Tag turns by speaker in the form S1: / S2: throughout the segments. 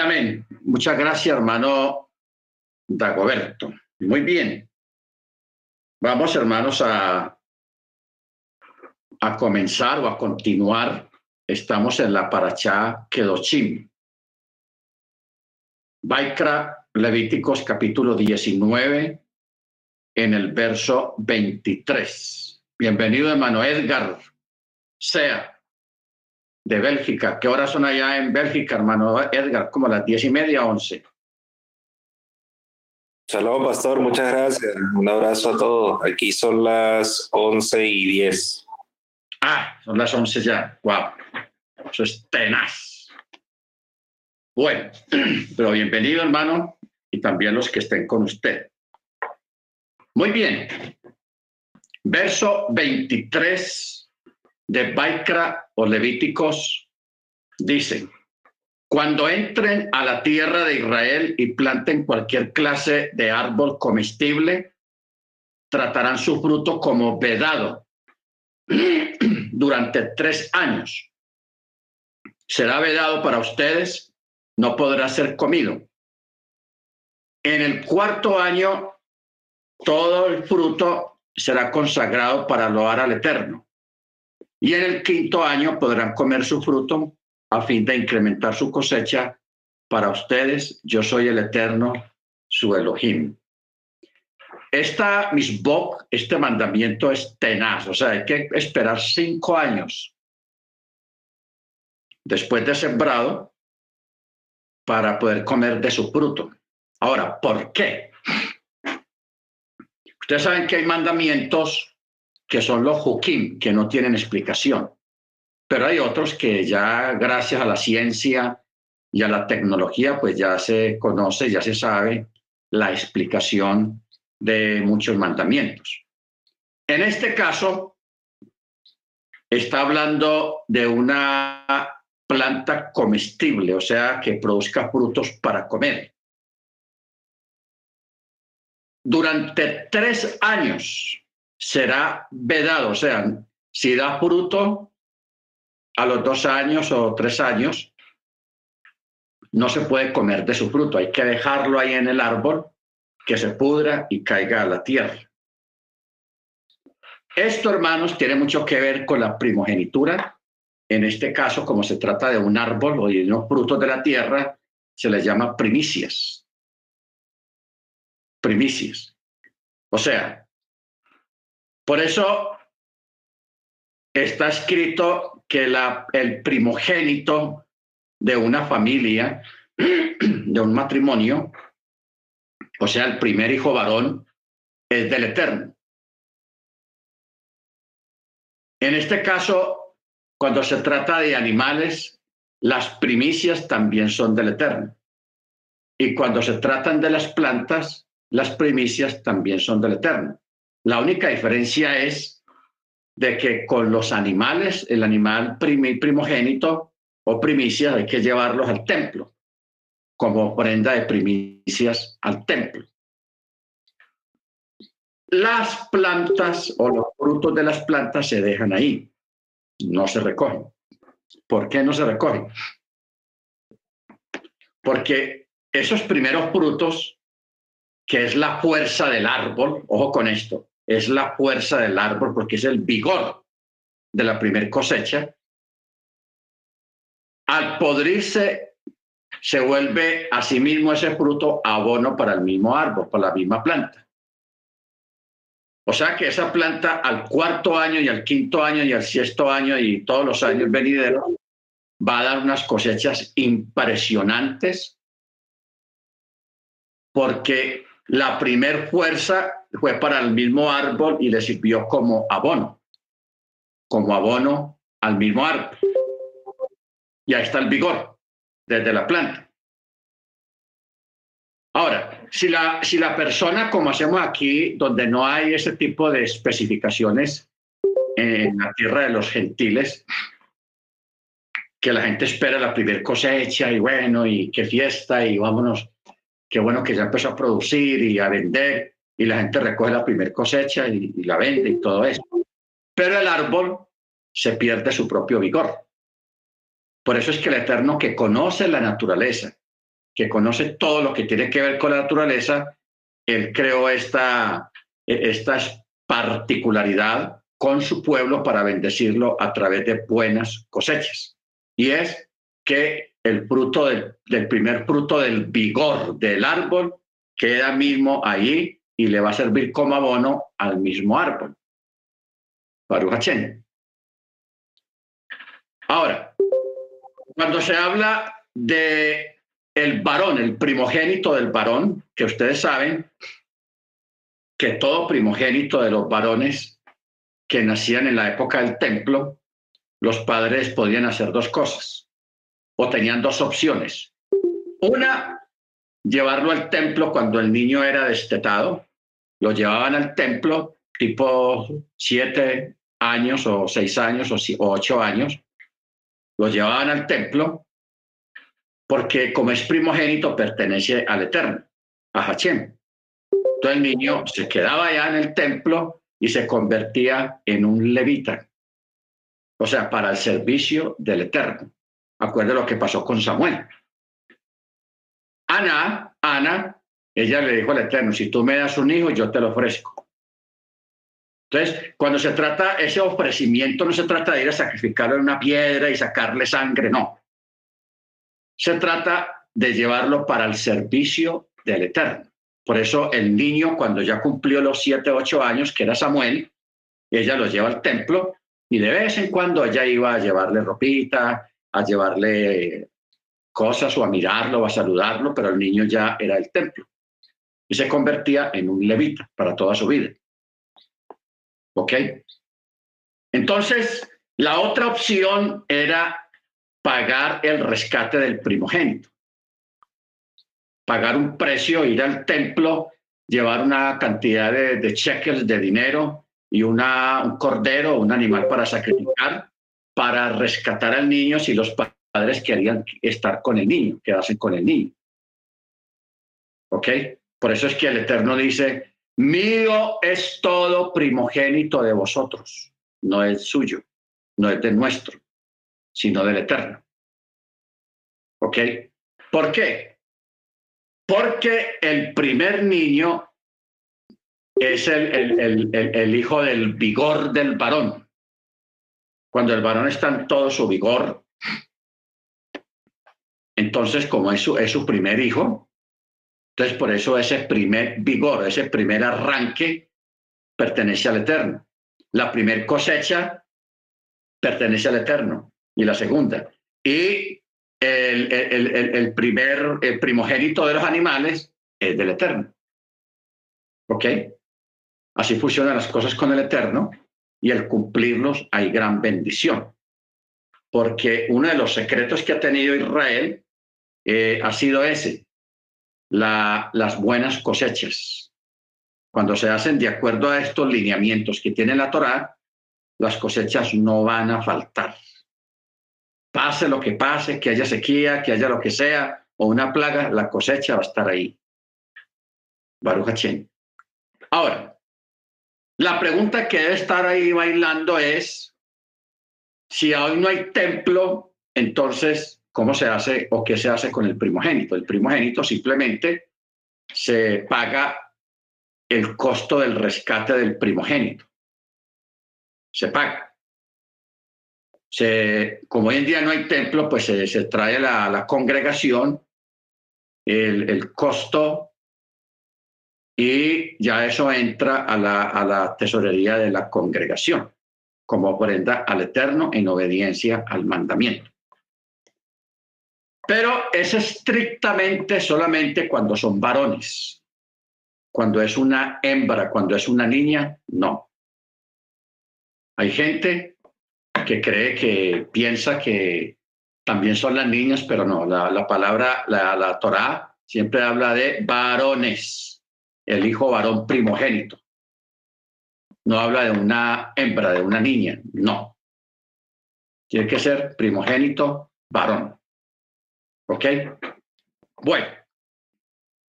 S1: amén. Muchas gracias, hermano Dagoberto. Muy bien. Vamos, hermanos, a, a comenzar o a continuar. Estamos en la Parachá Kedochim. Baikra, Levíticos capítulo 19, en el verso 23. Bienvenido, hermano Edgar Sea, de Bélgica. ¿Qué horas son allá en Bélgica, hermano Edgar? Como las diez y media, once.
S2: Saludos, pastor. Muchas gracias. Un abrazo a todos. Aquí son las once y diez.
S1: Ah, son las once ya. Wow. Eso es tenaz. Bueno, pero bienvenido, hermano, y también los que estén con usted. Muy bien. Verso 23 de Baikra o Levíticos dice, cuando entren a la tierra de Israel y planten cualquier clase de árbol comestible, tratarán su fruto como vedado durante tres años. Será vedado para ustedes, no podrá ser comido. En el cuarto año, todo el fruto será consagrado para loar al Eterno. Y en el quinto año podrán comer su fruto a fin de incrementar su cosecha para ustedes. Yo soy el Eterno, su Elohim. Esta misbok, este mandamiento es tenaz, o sea, hay que esperar cinco años después de sembrado para poder comer de su fruto. Ahora, ¿por qué? Ustedes saben que hay mandamientos que son los hukim, que no tienen explicación. Pero hay otros que ya gracias a la ciencia y a la tecnología, pues ya se conoce, ya se sabe la explicación de muchos mandamientos. En este caso, está hablando de una planta comestible, o sea, que produzca frutos para comer. Durante tres años será vedado, o sea, si da fruto, a los dos años o tres años, no se puede comer de su fruto, hay que dejarlo ahí en el árbol, que se pudra y caiga a la tierra. Esto, hermanos, tiene mucho que ver con la primogenitura. En este caso, como se trata de un árbol o de unos frutos de la tierra, se les llama primicias. Primicias. O sea, por eso está escrito que la, el primogénito de una familia, de un matrimonio, o sea, el primer hijo varón, es del Eterno. En este caso, cuando se trata de animales, las primicias también son del Eterno. Y cuando se tratan de las plantas, las primicias también son del Eterno. La única diferencia es de que con los animales, el animal primogénito o primicias, hay que llevarlos al templo como ofrenda de primicias al templo. Las plantas o los frutos de las plantas se dejan ahí, no se recogen. ¿Por qué no se recogen? Porque esos primeros frutos, que es la fuerza del árbol, ojo con esto, es la fuerza del árbol porque es el vigor de la primer cosecha. Al podrirse, se vuelve a sí mismo ese fruto abono para el mismo árbol, para la misma planta. O sea que esa planta al cuarto año y al quinto año y al sexto año y todos los años venideros va a dar unas cosechas impresionantes porque la primer fuerza fue para el mismo árbol y le sirvió como abono, como abono al mismo árbol. Y ahí está el vigor desde la planta. Ahora, si la, si la persona, como hacemos aquí, donde no hay ese tipo de especificaciones en la tierra de los gentiles, que la gente espera la primera cosecha y bueno, y qué fiesta y vámonos, qué bueno que ya empezó a producir y a vender y la gente recoge la primera cosecha y, la vende y todo eso. Pero el árbol se pierde su propio vigor. Por eso es que el Eterno que conoce la naturaleza que conoce todo lo que tiene que ver con la naturaleza, él creó esta, esta particularidad con su pueblo para bendecirlo a través de buenas cosechas. Y es que el fruto del, primer fruto del vigor del árbol queda mismo ahí y le va a servir como abono al mismo árbol. Baruch Ahora, cuando se habla de el varón, el primogénito del varón, que ustedes saben que todo primogénito de los varones que nacían en la época del templo, los padres podían hacer dos cosas o tenían dos opciones. Una, llevarlo al templo cuando el niño era destetado. Lo llevaban al templo tipo siete años o seis años o ocho años. Lo llevaban al templo porque como es primogénito pertenece al Eterno, a Hachem. Entonces el niño se quedaba allá en el templo y se convertía en un levita, o sea, para el servicio del Eterno. Acuerde lo que pasó con Samuel. Ana, Ana, ella le dijo al Eterno, si tú me das un hijo, yo te lo ofrezco. Entonces, cuando se trata ese ofrecimiento, no se trata de ir a sacrificarlo en una piedra y sacarle sangre, no. Se trata de llevarlo para el servicio del Eterno. Por eso el niño, cuando ya cumplió los siete, ocho años, que era Samuel, ella lo lleva al templo y de vez en cuando ella iba a llevarle ropita, a llevarle cosas o a mirarlo o a saludarlo, pero el niño ya era el templo y se convertía en un levita para toda su vida. ¿Ok? Entonces, la otra opción era pagar el rescate del primogénito. Pagar un precio, ir al templo, llevar una cantidad de, cheques de dinero y una, un cordero, un animal para sacrificar, para rescatar al niño si los padres querían estar con el niño, quedarse con el niño. ¿Ok? Por eso es que el Eterno dice, mío es todo primogénito de vosotros, no es suyo, no es de nuestro, sino del Eterno. ¿Ok? ¿Por qué? Porque el primer niño es el, el, el hijo del vigor del varón cuando el varón está en todo su vigor, entonces como es su, es su primer hijo, entonces por eso ese primer vigor, ese primer arranque pertenece al Eterno. La primer cosecha pertenece al Eterno y la segunda. Y el, el, el, primer, el primogénito de los animales es del Eterno. ¿Ok? Así funcionan las cosas con el Eterno y al cumplirlos hay gran bendición. Porque uno de los secretos que ha tenido Israel eh, ha sido ese, la, las buenas cosechas. Cuando se hacen de acuerdo a estos lineamientos que tiene la Torá, las cosechas no van a faltar. Pase lo que pase, que haya sequía, que haya lo que sea, o una plaga, la cosecha va a estar ahí. Baruch Ahora, la pregunta que debe estar ahí bailando es, si hoy no hay templo, entonces, ¿cómo se hace o qué se hace con el primogénito? El primogénito simplemente se paga el costo del rescate del primogénito. Se paga. Se, como hoy en día no hay templo, pues se, trae la, la congregación el, el costo y ya eso entra a la, a la tesorería de la congregación como ofrenda al Eterno en obediencia al mandamiento. Pero es estrictamente solamente cuando son varones. Cuando es una hembra, cuando es una niña, no. Hay gente que cree que piensa que también son las niñas, pero no, la, la palabra, la, la Torah siempre habla de varones el hijo varón primogénito. No habla de una hembra, de una niña, no. Tiene que ser primogénito varón. ¿Ok? Bueno,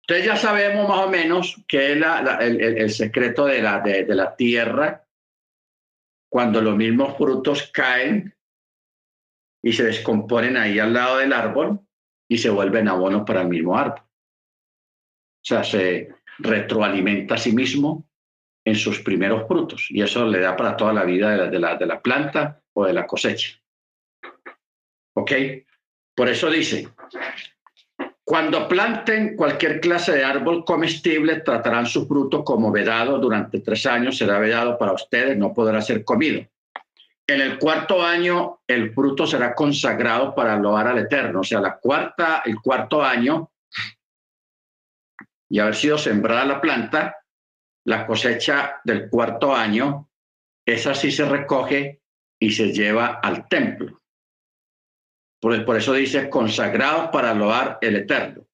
S1: entonces ya sabemos más o menos que es el, secreto de la, de, la tierra cuando los mismos frutos caen y se descomponen ahí al lado del árbol y se vuelven abono para el mismo árbol. O sea, se retroalimenta a sí mismo en sus primeros frutos y eso le da para toda la vida de la, de la, de la planta o de la cosecha. ¿Ok? Por eso dice, cuando planten cualquier clase de árbol comestible, tratarán su fruto como vedado durante tres años, será vedado para ustedes, no podrá ser comido. En el cuarto año, el fruto será consagrado para loar al Eterno. O sea, la cuarta, el cuarto año, y haber sido sembrada la planta, la cosecha del cuarto año, esa sí se recoge y se lleva al templo. Por, eso dice consagrado para loar el Eterno.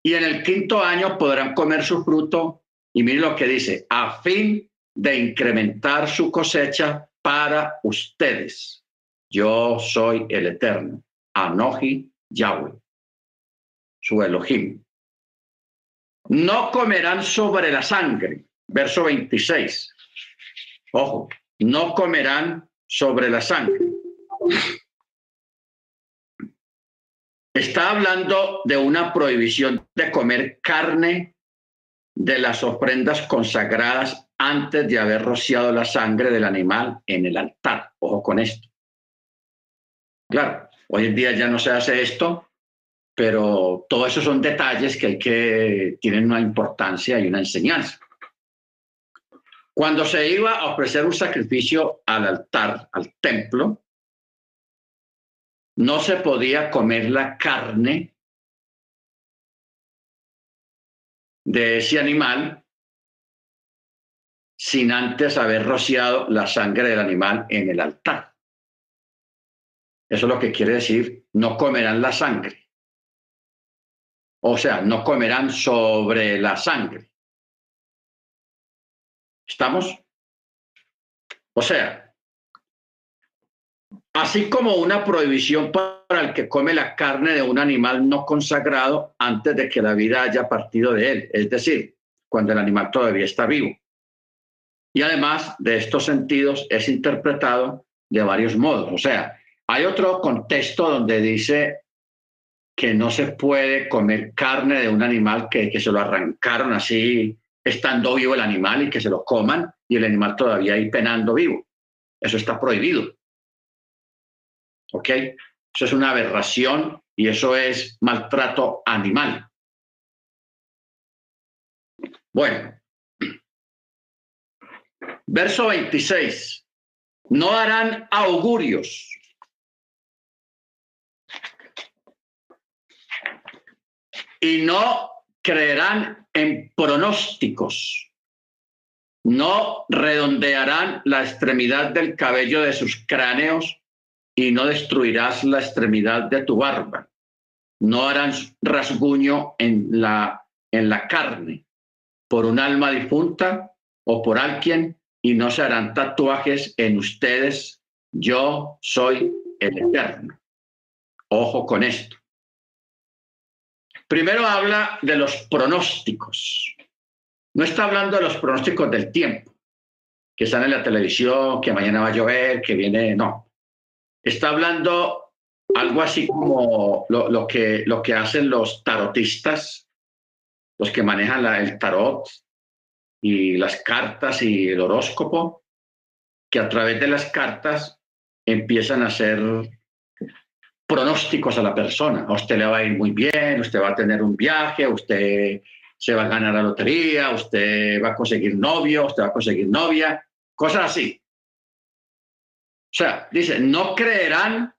S1: Y en el quinto año podrán comer su fruto. Y miren lo que dice, a fin de incrementar su cosecha para ustedes. Yo soy el Eterno, Anoji Yahweh, su Elohim. No comerán sobre la sangre. Verso 26. Ojo, no comerán sobre la sangre. Está hablando de una prohibición de comer carne de las ofrendas consagradas antes de haber rociado la sangre del animal en el altar. Ojo con esto. Claro, hoy en día ya no se hace esto, pero todos esos son detalles que hay que tienen una importancia y una enseñanza. Cuando se iba a ofrecer un sacrificio al altar, al templo, no se podía comer la carne de ese animal sin antes haber rociado la sangre del animal en el altar. Eso es lo que quiere decir, no comerán la sangre. O sea, no comerán sobre la sangre. ¿Estamos? O sea, así como una prohibición para el que come la carne de un animal no consagrado antes de que la vida haya partido de él, es decir, cuando el animal todavía está vivo. Y además de estos sentidos es interpretado de varios modos. O sea, hay otro contexto donde dice que no se puede comer carne de un animal que, se lo arrancaron así, estando vivo el animal y que se lo coman y el animal todavía ahí penando vivo. Eso está prohibido. ¿Ok? Eso es una aberración y eso es maltrato animal. Bueno, verso 26. No harán augurios. Y no creerán en pronósticos. No redondearán la extremidad del cabello de sus cráneos y no destruirás la extremidad de tu barba. No harán rasguño en la, en la carne por un alma difunta o por alguien y no se harán tatuajes en ustedes. Yo soy el eterno. Ojo con esto. Primero habla de los pronósticos. No está hablando de los pronósticos del tiempo, que están en la televisión, que mañana va a llover, que viene, no está hablando algo así como lo, que, lo que hacen los tarotistas, los que manejan el tarot y las cartas y el horóscopo, que a través de las cartas empiezan a hacer pronósticos a la persona. A usted le va a ir muy bien, usted va a tener un viaje, usted se va a ganar la lotería, usted va a conseguir novio, usted va a conseguir novia, cosas así. O sea, dice, no creerán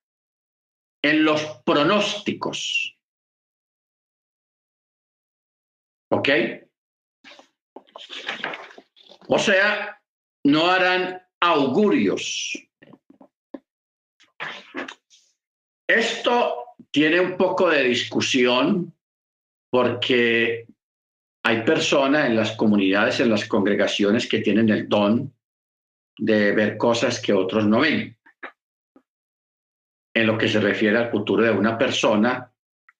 S1: en los pronósticos. ¿Ok? O sea, no harán augurios. Esto tiene un poco de discusión porque hay personas en las comunidades, en las congregaciones que tienen el don de ver cosas que otros no ven. En lo que se refiere al futuro de una persona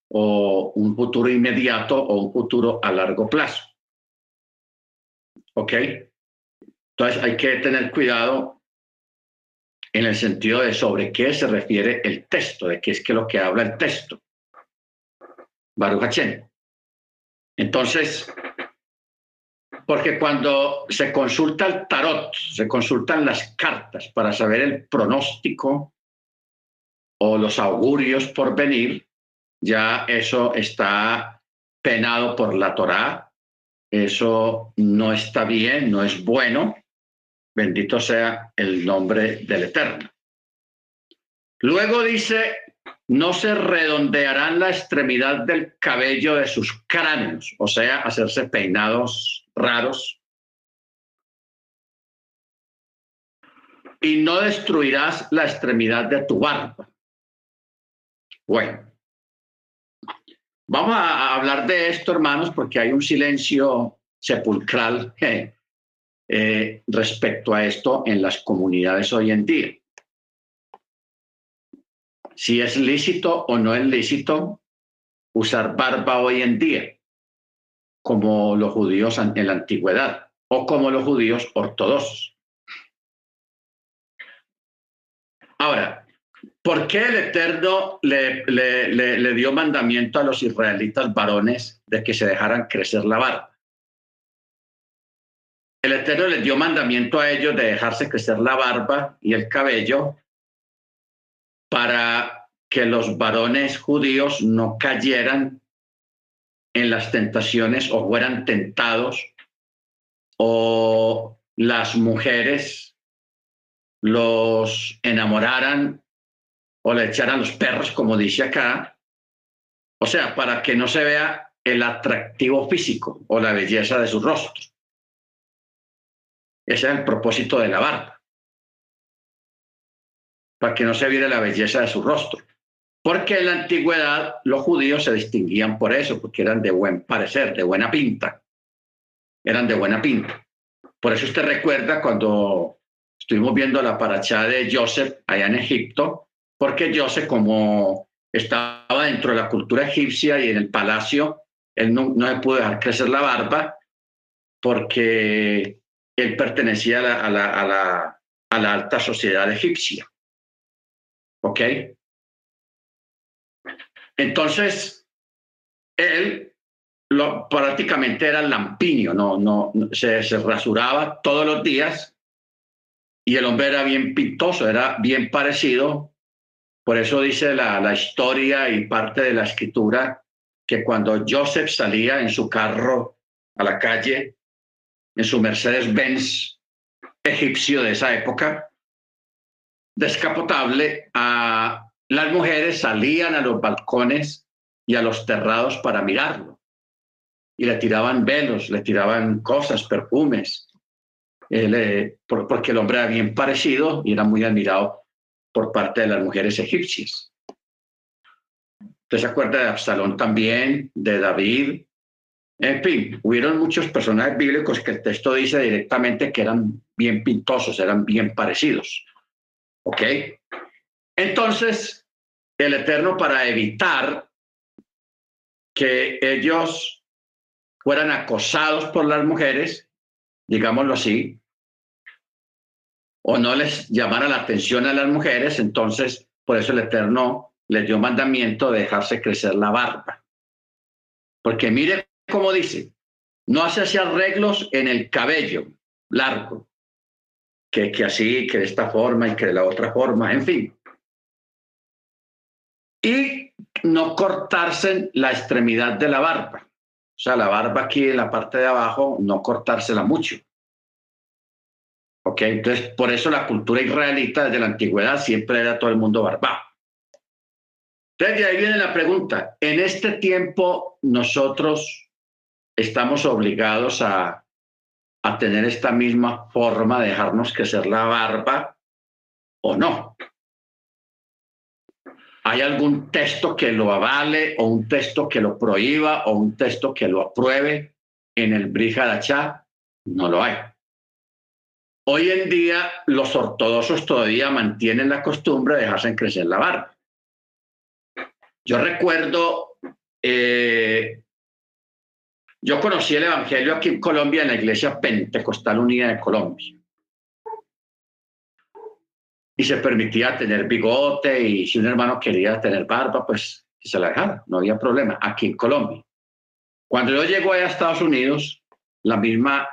S1: o un futuro inmediato o un futuro a largo plazo. ¿Ok? Entonces hay que tener cuidado en el sentido de sobre qué se refiere el texto, de qué es que lo que habla el texto. Baruch Entonces, porque cuando se consulta el tarot, se consultan las cartas para saber el pronóstico o los augurios por venir, ya eso está penado por la Torá, eso no está bien, no es bueno, bendito sea el nombre del Eterno. Luego dice, no se redondearán la extremidad del cabello de sus cráneos, o sea, hacerse peinados raros. Y no destruirás la extremidad de tu barba. Bueno, vamos a hablar de esto, hermanos, porque hay un silencio sepulcral eh, respecto a esto en las comunidades hoy en día si es lícito o no es lícito usar barba hoy en día, como los judíos en la antigüedad o como los judíos ortodoxos. Ahora, ¿por qué el Eterno le, le, dio mandamiento a los israelitas varones de que se dejaran crecer la barba? El Eterno les dio mandamiento a ellos de dejarse crecer la barba y el cabello para que los varones judíos no cayeran en las tentaciones o fueran tentados o las mujeres los enamoraran o le echaran los perros, como dice acá. O sea, para que no se vea el atractivo físico o la belleza de su rostro. Ese es el propósito de la barba para que no se viera la belleza de su rostro. Porque en la antigüedad los judíos se distinguían por eso, porque eran de buen parecer, de buena pinta. Eran de buena pinta. Por eso usted recuerda cuando estuvimos viendo la parachá de Joseph allá en Egipto, porque Joseph como estaba dentro de la cultura egipcia y en el palacio, él no, no le pudo dejar crecer la barba porque él pertenecía a la, a la alta sociedad egipcia. ¿Ok? Entonces, él lo, prácticamente era lampiño, no, no, se, se rasuraba todos los días y el hombre era bien pintoso, era bien parecido. Por eso dice la, la historia y parte de la escritura que cuando Joseph salía en su carro a la calle, en su Mercedes-Benz egipcio de esa época, descapotable, a las mujeres salían a los balcones y a los terrados para mirarlo. Y le tiraban velos, le tiraban cosas, perfumes, eh, porque el hombre era bien parecido y era muy admirado por parte de las mujeres egipcias. Usted se acuerda de Absalón también, de David. En fin, hubieron muchos personajes bíblicos que el texto dice directamente que eran bien pintosos, eran bien parecidos. ¿Ok? Entonces, el Eterno para evitar que ellos fueran acosados por las mujeres, digámoslo así, o no les llamara la atención a las mujeres, entonces por eso el Eterno les dio mandamiento de dejarse crecer la barba. Porque mire cómo dice, no hace arreglos en el cabello largo, que, que así, que de esta forma y que de la otra forma, en fin. Y no cortarse la extremidad de la barba. O sea, la barba aquí en la parte de abajo, no cortársela mucho. ¿Ok? Entonces, por eso la cultura israelita desde la antigüedad siempre era todo el mundo barba. Entonces, de ahí viene la pregunta. En este tiempo, nosotros estamos obligados a a tener esta misma forma de dejarnos crecer la barba o no. ¿Hay algún texto que lo avale o un texto que lo prohíba o un texto que lo apruebe en el Brihadachá? No lo hay. Hoy en día los ortodoxos todavía mantienen la costumbre de dejarse crecer la barba. Yo recuerdo eh, yo conocí el Evangelio aquí en Colombia en la Iglesia Pentecostal Unida de Colombia. Y se permitía tener bigote y si un hermano quería tener barba, pues se la dejara, no había problema, aquí en Colombia. Cuando yo llego a Estados Unidos, la misma,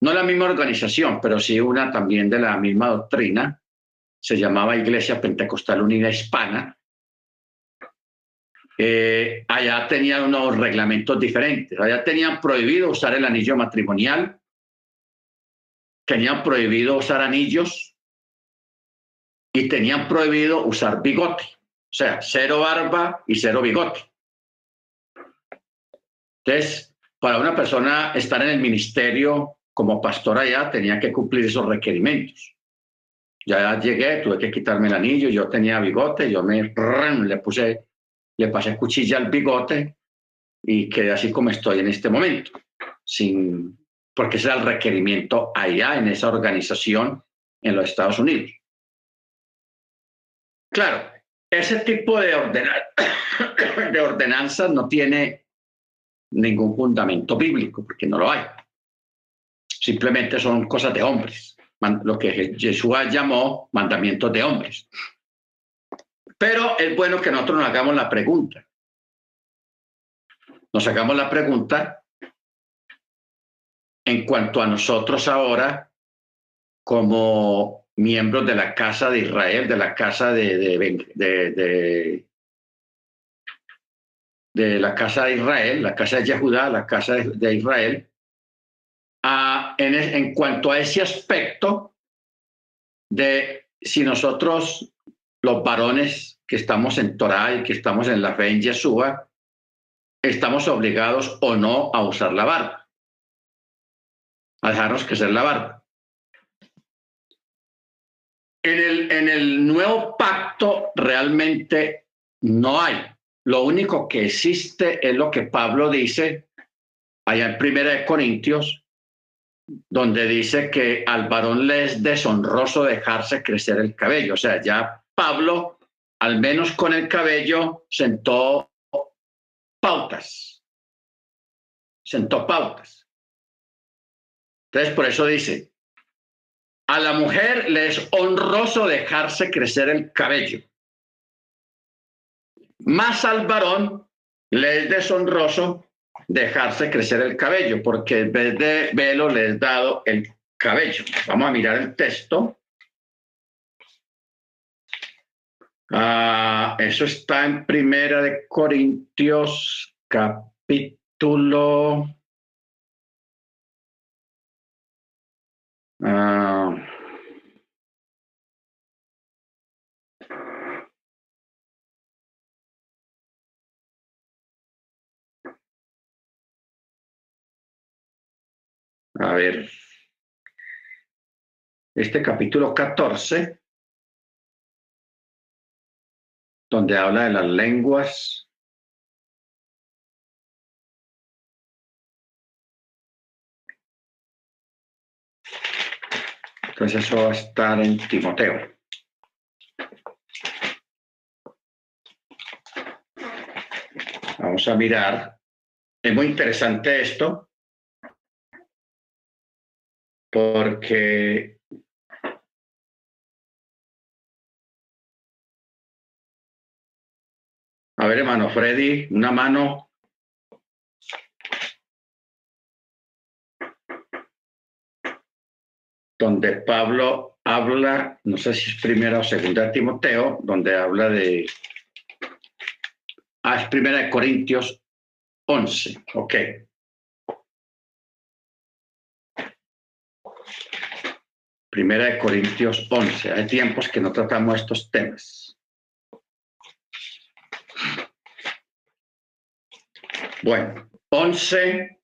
S1: no la misma organización, pero sí una también de la misma doctrina, se llamaba Iglesia Pentecostal Unida Hispana, eh, allá tenían unos reglamentos diferentes. Allá tenían prohibido usar el anillo matrimonial, tenían prohibido usar anillos y tenían prohibido usar bigote. O sea, cero barba y cero bigote. Entonces, para una persona estar en el ministerio como pastor allá, tenía que cumplir esos requerimientos. Ya llegué, tuve que quitarme el anillo, yo tenía bigote, yo me le puse le pasé cuchilla al bigote y quedé así como estoy en este momento, sin, porque ese era el requerimiento allá en esa organización en los Estados Unidos. Claro, ese tipo de, de ordenanzas no tiene ningún fundamento bíblico, porque no lo hay. Simplemente son cosas de hombres, lo que Jesús llamó mandamientos de hombres. Pero es bueno que nosotros nos hagamos la pregunta. Nos hagamos la pregunta en cuanto a nosotros ahora como miembros de la Casa de Israel, de la Casa de, de, de, la Casa de Israel, la Casa de Yehudá, la Casa de, Israel, en, en cuanto a ese aspecto de si nosotros los varones que estamos en Torah y que estamos en la fe en Yeshua, estamos obligados o no a usar la barba, a dejarnos crecer la barba. En el, nuevo pacto realmente no hay. Lo único que existe es lo que Pablo dice allá en Primera de Corintios, donde dice que al varón le es deshonroso dejarse crecer el cabello. O sea, ya Pablo, al menos con el cabello, sentó pautas. Sentó pautas. Entonces, por eso dice, a la mujer le es honroso dejarse crecer el cabello. Más al varón le es deshonroso dejarse crecer el cabello, porque en vez de velo le es dado el cabello. Vamos a mirar el texto. Ah, eso está en Primera de Corintios, capítulo. Ah, a ver, este capítulo 14 donde habla de las lenguas. Entonces eso va a estar en Timoteo. Vamos a mirar. Es muy interesante esto porque A ver, hermano Freddy, una mano. Donde Pablo habla, no sé si es primera o segunda Timoteo, donde habla de. Ah, es primera de Corintios 11. Ok. Primera de Corintios 11. Hay tiempos que no tratamos estos temas. Bueno, 11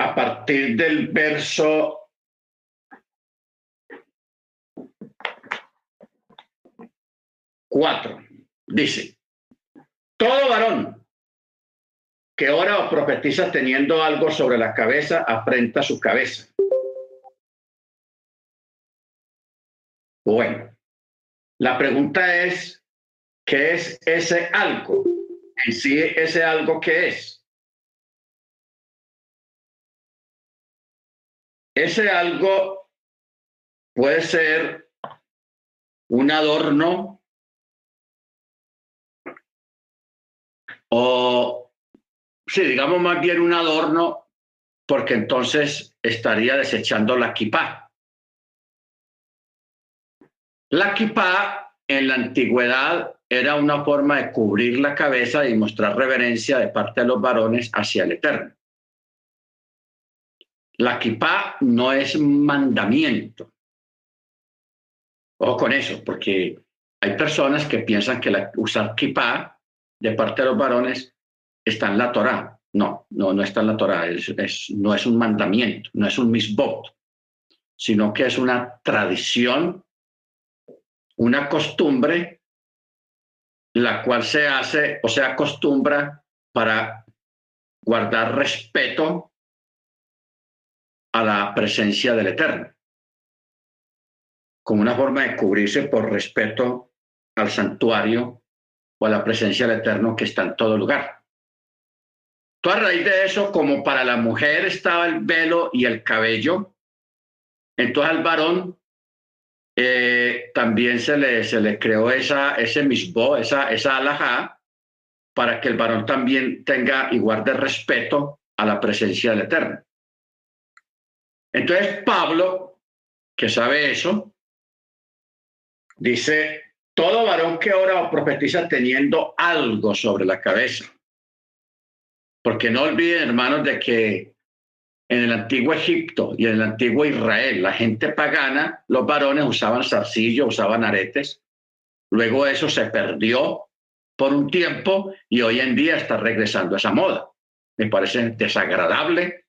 S1: a partir del verso cuatro, dice, todo varón que ora o profetiza teniendo algo sobre la cabeza, afrenta su cabeza. Bueno, la pregunta es, ¿qué es ese algo? En sí, ese algo que es. Ese algo puede ser un adorno o sí, digamos más bien un adorno, porque entonces estaría desechando la kipá. La kipá en la antigüedad era una forma de cubrir la cabeza y mostrar reverencia de parte de los varones hacia el Eterno. La kipá no es mandamiento. Ojo con eso, porque hay personas que piensan que la, usar kipá de parte de los varones está en la Torá. No, no, no está en la Torá. Es, no es un mandamiento, no es un misbot, sino que es una tradición, una costumbre, la cual se hace o se acostumbra para guardar respeto a la presencia del Eterno, como una forma de cubrirse por respeto al santuario o a la presencia del Eterno que está en todo lugar. Todo a raíz de eso, como para la mujer estaba el velo y el cabello, entonces al varón eh, también se le, se le creó esa, ese misbo, esa, esa alajá, para que el varón también tenga y guarde respeto a la presencia del Eterno. Entonces Pablo, que sabe eso, dice, todo varón que ora o profetiza teniendo algo sobre la cabeza. Porque no olviden, hermanos, de que en el antiguo Egipto y en el antiguo Israel, la gente pagana, los varones usaban zarcillo, usaban aretes. Luego eso se perdió por un tiempo y hoy en día está regresando a esa moda. Me parece desagradable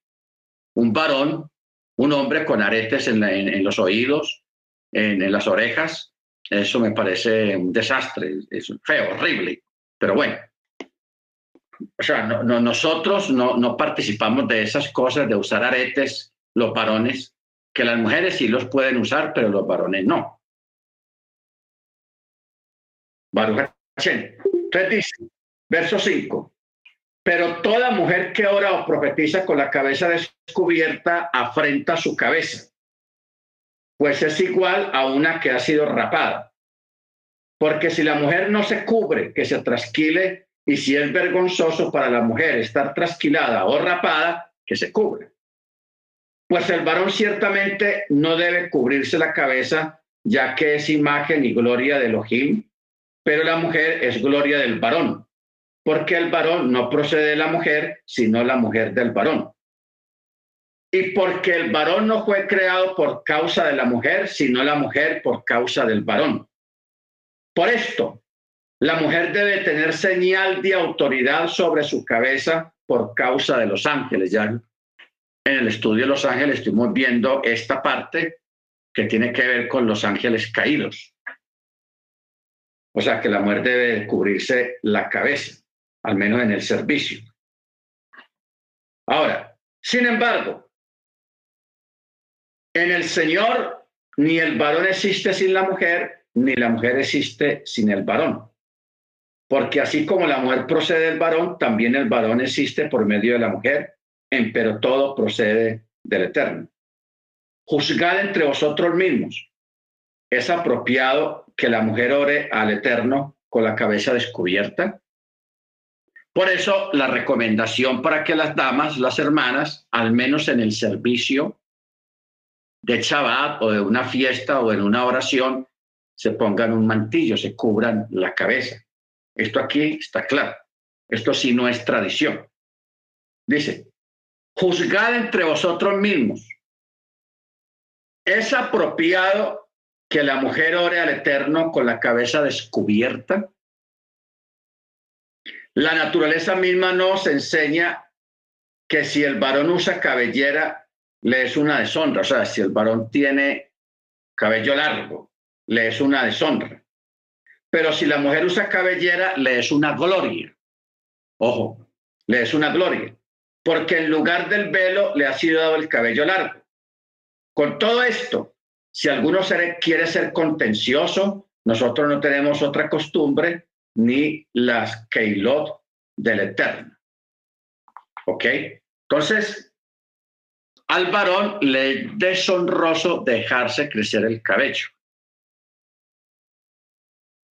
S1: un varón un hombre con aretes en, los oídos, en, las orejas, eso me parece un desastre, es feo, horrible, pero bueno. O sea, nosotros no, no participamos de esas cosas de usar aretes, los varones, que las mujeres sí los pueden usar, pero los varones no. Entonces dice, verso 5, pero toda mujer que ora o profetiza con la cabeza descubierta afrenta su cabeza, pues es igual a una que ha sido rapada. Porque si la mujer no se cubre, que se trasquile, y si es vergonzoso para la mujer estar trasquilada o rapada, que se cubre. Pues el varón ciertamente no debe cubrirse la cabeza, ya que es imagen y gloria de Elohim, pero la mujer es gloria del varón porque el varón no procede de la mujer, sino la mujer del varón. Y porque el varón no fue creado por causa de la mujer, sino la mujer por causa del varón. Por esto, la mujer debe tener señal de autoridad sobre su cabeza por causa de los ángeles. Ya en el estudio de los ángeles estuvimos viendo esta parte que tiene que ver con los ángeles caídos. O sea que la mujer debe cubrirse la cabeza al menos en el servicio. Ahora, sin embargo, en el Señor ni el varón existe sin la mujer, ni la mujer existe sin el varón. Porque así como la mujer procede del varón, también el varón existe por medio de la mujer, pero todo procede del Eterno. Juzgad entre vosotros mismos. ¿Es apropiado que la mujer ore al Eterno con la cabeza descubierta? Por eso la recomendación para que las damas, las hermanas, al menos en el servicio de Shabbat o de una fiesta o en una oración, se pongan un mantillo, se cubran la cabeza. Esto aquí está claro. Esto sí no es tradición. Dice, juzgad entre vosotros mismos. ¿Es apropiado que la mujer ore al Eterno con la cabeza descubierta? La naturaleza misma nos enseña que si el varón usa cabellera, le es una deshonra. O sea, si el varón tiene cabello largo, le es una deshonra. Pero si la mujer usa cabellera, le es una gloria. Ojo, le es una gloria. Porque en lugar del velo le ha sido dado el cabello largo. Con todo esto, si alguno quiere ser contencioso, nosotros no tenemos otra costumbre ni las Keilot del Eterno. ¿Ok? Entonces, al varón le es deshonroso dejarse crecer el cabello.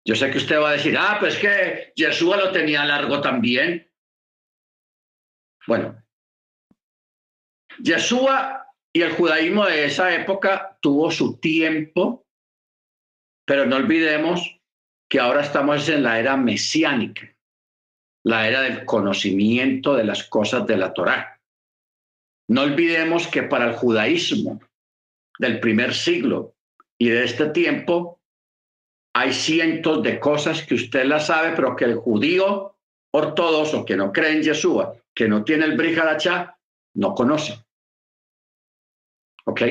S1: Yo sé que usted va a decir, ah, pues que Yeshua lo tenía largo también. Bueno, Yeshua y el judaísmo de esa época tuvo su tiempo, pero no olvidemos que ahora estamos en la era mesiánica, la era del conocimiento de las cosas de la Torá. No olvidemos que para el judaísmo del primer siglo y de este tiempo hay cientos de cosas que usted las sabe, pero que el judío ortodoxo que no cree en Yeshua, que no tiene el Brihadachá, no conoce. ¿Ok?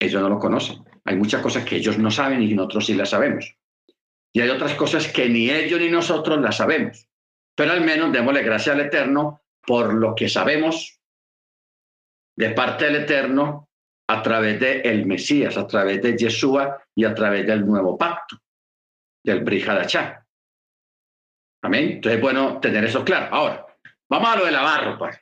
S1: Ellos no lo conocen. Hay muchas cosas que ellos no saben y nosotros sí las sabemos. Y hay otras cosas que ni ellos ni nosotros las sabemos. Pero al menos démosle gracias al Eterno por lo que sabemos de parte del Eterno a través de el Mesías, a través de Yeshua y a través del nuevo pacto, del Brihadachá. Amén. Entonces es bueno tener eso claro. Ahora, vamos a lo de la barba.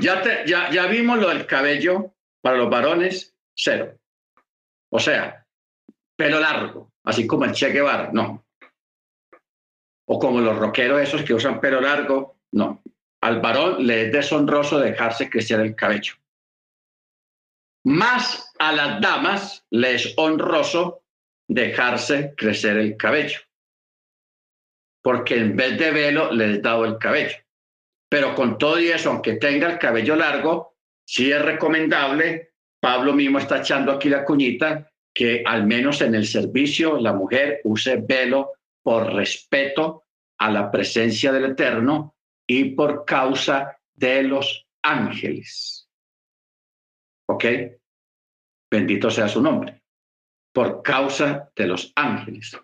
S1: Ya, ya, ya vimos lo del cabello para los varones, cero. O sea, pelo largo, así como el Che Guevara, no. O como los rockeros esos que usan pelo largo, no. Al varón le es deshonroso dejarse crecer el cabello. Más a las damas le es honroso dejarse crecer el cabello. Porque en vez de velo les dado el cabello. Pero con todo y eso, aunque tenga el cabello largo, sí es recomendable, Pablo mismo está echando aquí la cuñita, que al menos en el servicio la mujer use velo por respeto a la presencia del Eterno y por causa de los ángeles. ¿Ok? Bendito sea su nombre. Por causa de los ángeles.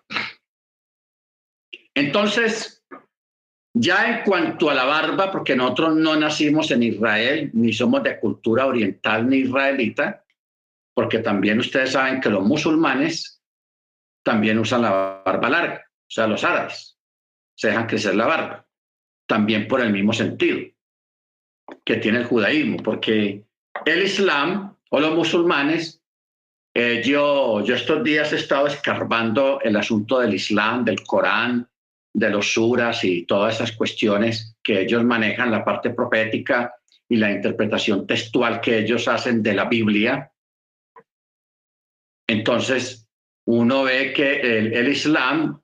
S1: Entonces, ya en cuanto a la barba, porque nosotros no nacimos en Israel, ni somos de cultura oriental ni israelita, porque también ustedes saben que los musulmanes también usan la barba larga, o sea, los árabes se dejan crecer la barba, también por el mismo sentido que tiene el judaísmo, porque el Islam o los musulmanes, eh, yo, yo estos días he estado escarbando el asunto del Islam, del Corán, de los suras y todas esas cuestiones que ellos manejan, la parte profética y la interpretación textual que ellos hacen de la Biblia. Entonces, uno ve que el, Islam,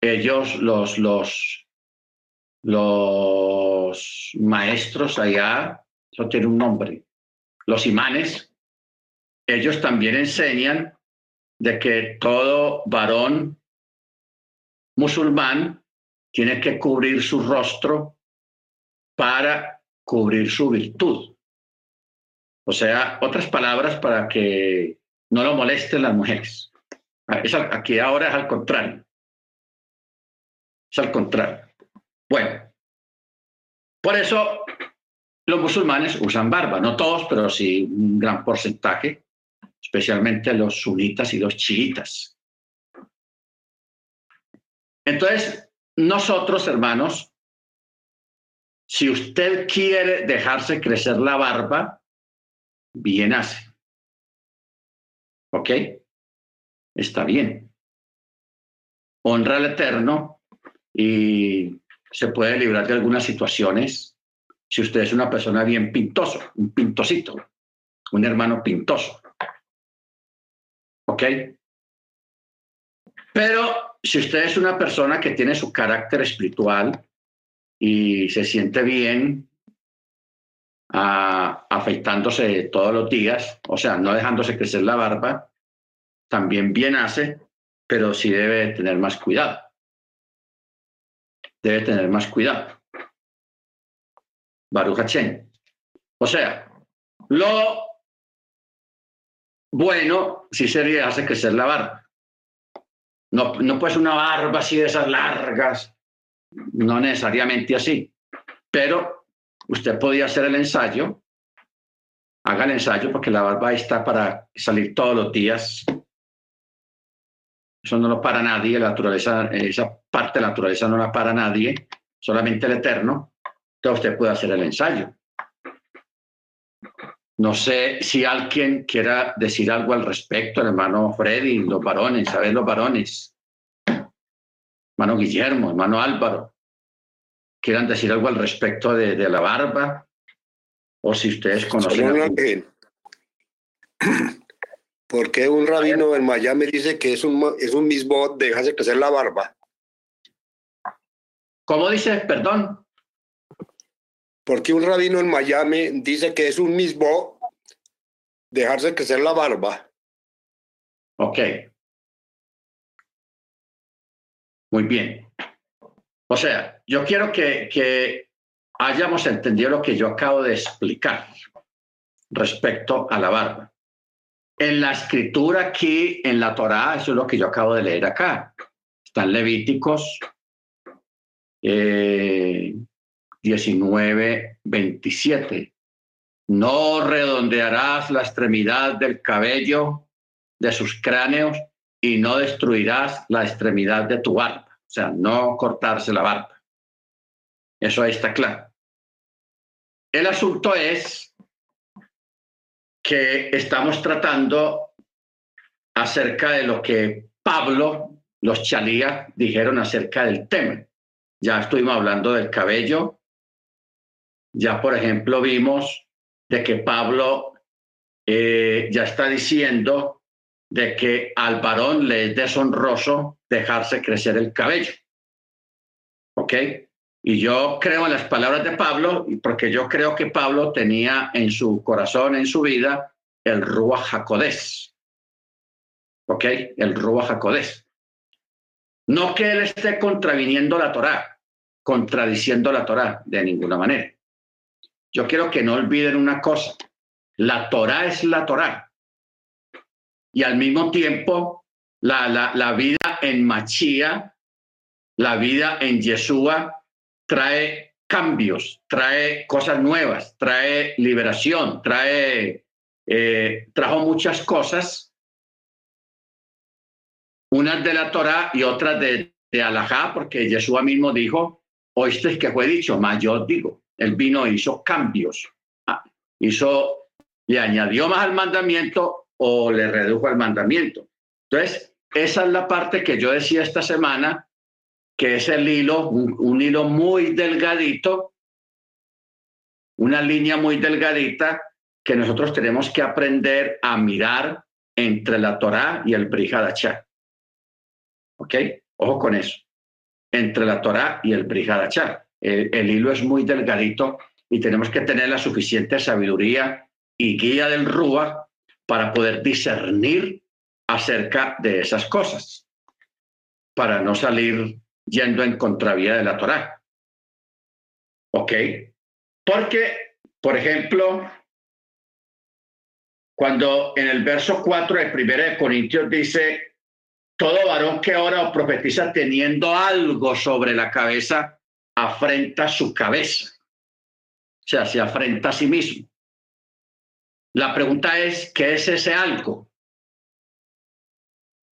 S1: ellos, los, los, los maestros allá, eso tiene un nombre, los imanes, ellos también enseñan de que todo varón musulmán tiene que cubrir su rostro para cubrir su virtud. O sea, otras palabras para que no lo molesten las mujeres. aquí ahora es al contrario. Es al contrario. Bueno, por eso los musulmanes usan barba, no todos, pero sí un gran porcentaje, especialmente los sunitas y los chiitas. Entonces, nosotros, hermanos, si usted quiere dejarse crecer la barba, bien hace. ¿Ok? Está bien. Honra al Eterno y se puede librar de algunas situaciones si usted es una persona bien pintoso, un pintosito, un hermano pintoso. ¿Ok? Pero si usted es una persona que tiene su carácter espiritual y se siente bien ah, afeitándose todos los días, o sea, no dejándose crecer la barba, también bien hace, pero sí debe tener más cuidado. Debe tener más cuidado. Baruch O sea, lo bueno sí sería hacer crecer la barba. No, no pues una barba así de esas largas, no necesariamente así, pero usted podía hacer el ensayo, haga el ensayo porque la barba está para salir todos los días. Eso no lo para nadie, la naturaleza, esa parte de la naturaleza no la para nadie, solamente el eterno. Entonces usted puede hacer el ensayo. No sé si alguien quiera decir algo al respecto, hermano Freddy, los varones, ¿sabes los varones? Hermano Guillermo, hermano Álvaro, quieran decir algo al respecto de, de la barba, o si ustedes conocen.
S3: ¿Por qué un rabino en Miami dice que es un, es un mismo dejarse crecer la barba?
S1: ¿Cómo dice? Perdón.
S3: ¿Por qué un rabino en Miami dice que es un mismo dejarse crecer la barba?
S1: Ok. Muy bien. O sea, yo quiero que, que hayamos entendido lo que yo acabo de explicar respecto a la barba. En la escritura aquí, en la Torá, eso es lo que yo acabo de leer acá. Están Levíticos eh, 19, 27. No redondearás la extremidad del cabello de sus cráneos y no destruirás la extremidad de tu barba. O sea, no cortarse la barba. Eso ahí está claro. El asunto es que estamos tratando acerca de lo que Pablo, los chalías, dijeron acerca del tema. Ya estuvimos hablando del cabello. Ya, por ejemplo, vimos de que Pablo eh, ya está diciendo de que al varón le es deshonroso dejarse crecer el cabello. ¿Ok? Y yo creo en las palabras de Pablo, porque yo creo que Pablo tenía en su corazón, en su vida, el Rúa Jacodés. ¿Ok? El Rúa Jacodés. No que él esté contraviniendo la Torá, contradiciendo la Torá de ninguna manera. Yo quiero que no olviden una cosa. La Torá es la Torá. Y al mismo tiempo, la, la, la vida en Machía, la vida en Yeshua, trae cambios, trae cosas nuevas, trae liberación, trae, eh, trajo muchas cosas, unas de la Torah y otras de, de Alajá, porque Jesús mismo dijo, oíste que fue dicho, más yo digo, él vino hizo cambios, ah, hizo, le añadió más al mandamiento o le redujo al mandamiento. Entonces, esa es la parte que yo decía esta semana, que es el hilo, un, hilo muy delgadito, una línea muy delgadita que nosotros tenemos que aprender a mirar entre la Torá y el Brihadachá. ¿Ok? Ojo con eso. Entre la Torá y el Brihadachá. El, el hilo es muy delgadito y tenemos que tener la suficiente sabiduría y guía del Rúa para poder discernir acerca de esas cosas, para no salir yendo en contravía de la Torá. ¿Ok? Porque, por ejemplo, cuando en el verso 4 de 1 de Corintios dice, todo varón que ora o profetiza teniendo algo sobre la cabeza, afrenta su cabeza. O sea, se afrenta a sí mismo. La pregunta es, ¿qué es ese algo?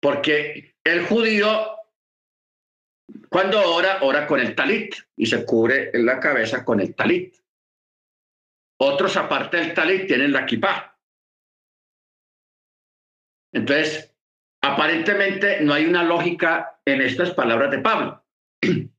S1: Porque el judío cuando ora, ora con el talit y se cubre en la cabeza con el talit. Otros, aparte del talit, tienen la kipá. Entonces, aparentemente no hay una lógica en estas palabras de Pablo.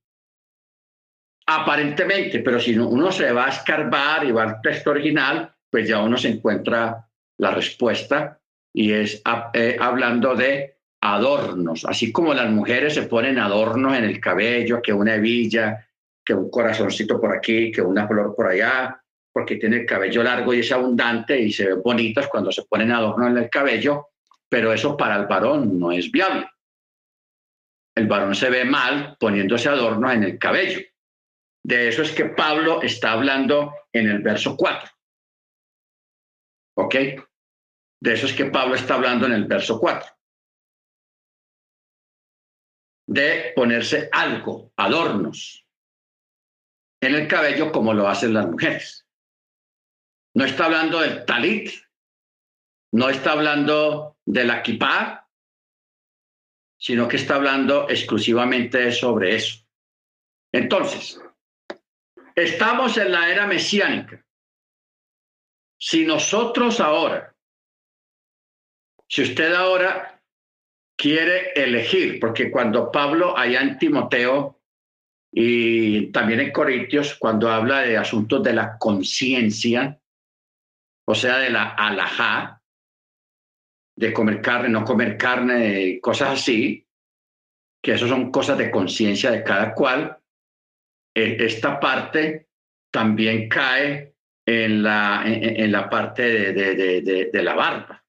S1: aparentemente, pero si uno se va a escarbar y va al texto original, pues ya uno se encuentra la respuesta y es eh, hablando de adornos, así como las mujeres se ponen adornos en el cabello, que una hebilla, que un corazoncito por aquí, que una flor por allá, porque tiene el cabello largo y es abundante y se ven bonitas cuando se ponen adornos en el cabello, pero eso para el varón no es viable. El varón se ve mal poniéndose adornos en el cabello. De eso es que Pablo está hablando en el verso 4. ¿Ok? De eso es que Pablo está hablando en el verso 4 de ponerse algo, adornos, en el cabello como lo hacen las mujeres. No está hablando del talit, no está hablando de la kippah, sino que está hablando exclusivamente sobre eso. Entonces, estamos en la era mesiánica. si nosotros ahora, si usted ahora quiere elegir, porque cuando Pablo allá en Timoteo y también en Corintios, cuando habla de asuntos de la conciencia, o sea, de la alajá, de comer carne, no comer carne, cosas así, que eso son cosas de conciencia de cada cual, esta parte también cae en la, en, la parte de, de, de, la barba.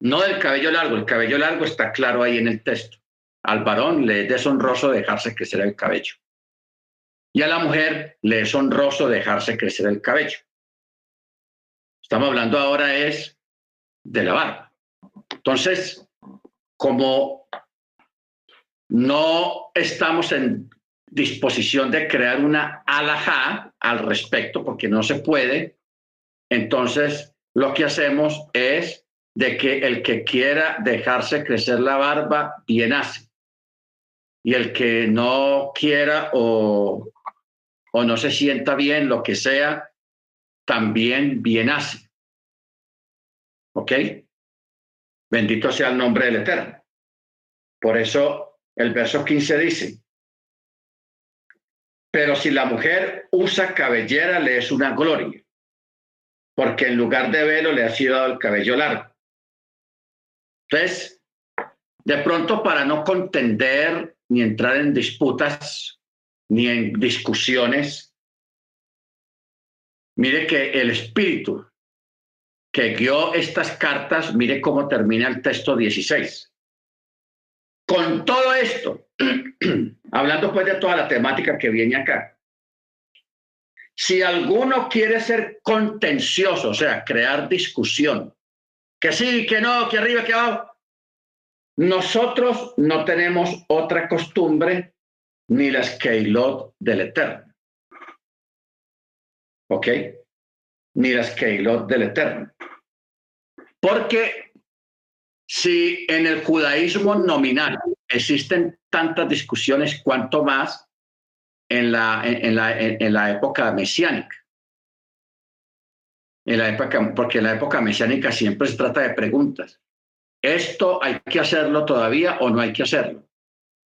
S1: No del cabello largo, el cabello largo está claro ahí en el texto. Al varón le es deshonroso dejarse crecer el cabello. Y a la mujer le es honroso dejarse crecer el cabello. Estamos hablando ahora es de la barba. Entonces, como no estamos en disposición de crear una alajá al respecto, porque no se puede, entonces lo que hacemos es de que el que quiera dejarse crecer la barba, bien hace. Y el que no quiera o, o no se sienta bien, lo que sea, también bien hace. ¿Ok? Bendito sea el nombre del Eterno. Por eso el verso 15 dice, pero si la mujer usa cabellera, le es una gloria, porque en lugar de velo le ha sido dado el cabello largo. Entonces, de pronto para no contender ni entrar en disputas ni en discusiones, mire que el espíritu que guió estas cartas, mire cómo termina el texto 16. Con todo esto, hablando pues de toda la temática que viene acá, si alguno quiere ser contencioso, o sea, crear discusión, que sí, que no, que arriba, que abajo, nosotros no tenemos otra costumbre ni las keilot del Eterno. ¿Ok? Ni las keilot del Eterno. Porque si en el judaísmo nominal existen tantas discusiones, cuanto más en la, en, la, en la época mesiánica. En la época, porque en la época mesiánica siempre se trata de preguntas. ¿Esto hay que hacerlo todavía o no hay que hacerlo?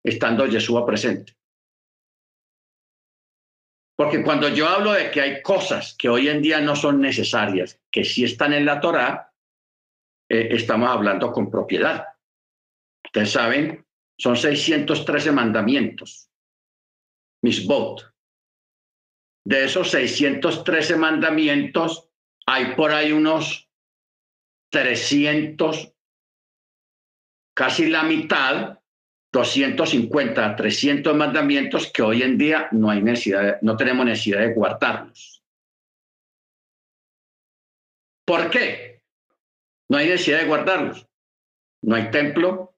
S1: Estando Yeshua presente. Porque cuando yo hablo de que hay cosas que hoy en día no son necesarias, que sí están en la Torá, eh, estamos hablando con propiedad. Ustedes saben, son 613 mandamientos. Misbot. De esos 613 mandamientos, hay por ahí unos 300, casi la mitad, 250, 300 mandamientos que hoy en día no hay necesidad, no tenemos necesidad de guardarlos. ¿Por qué? No hay necesidad de guardarlos. No hay templo.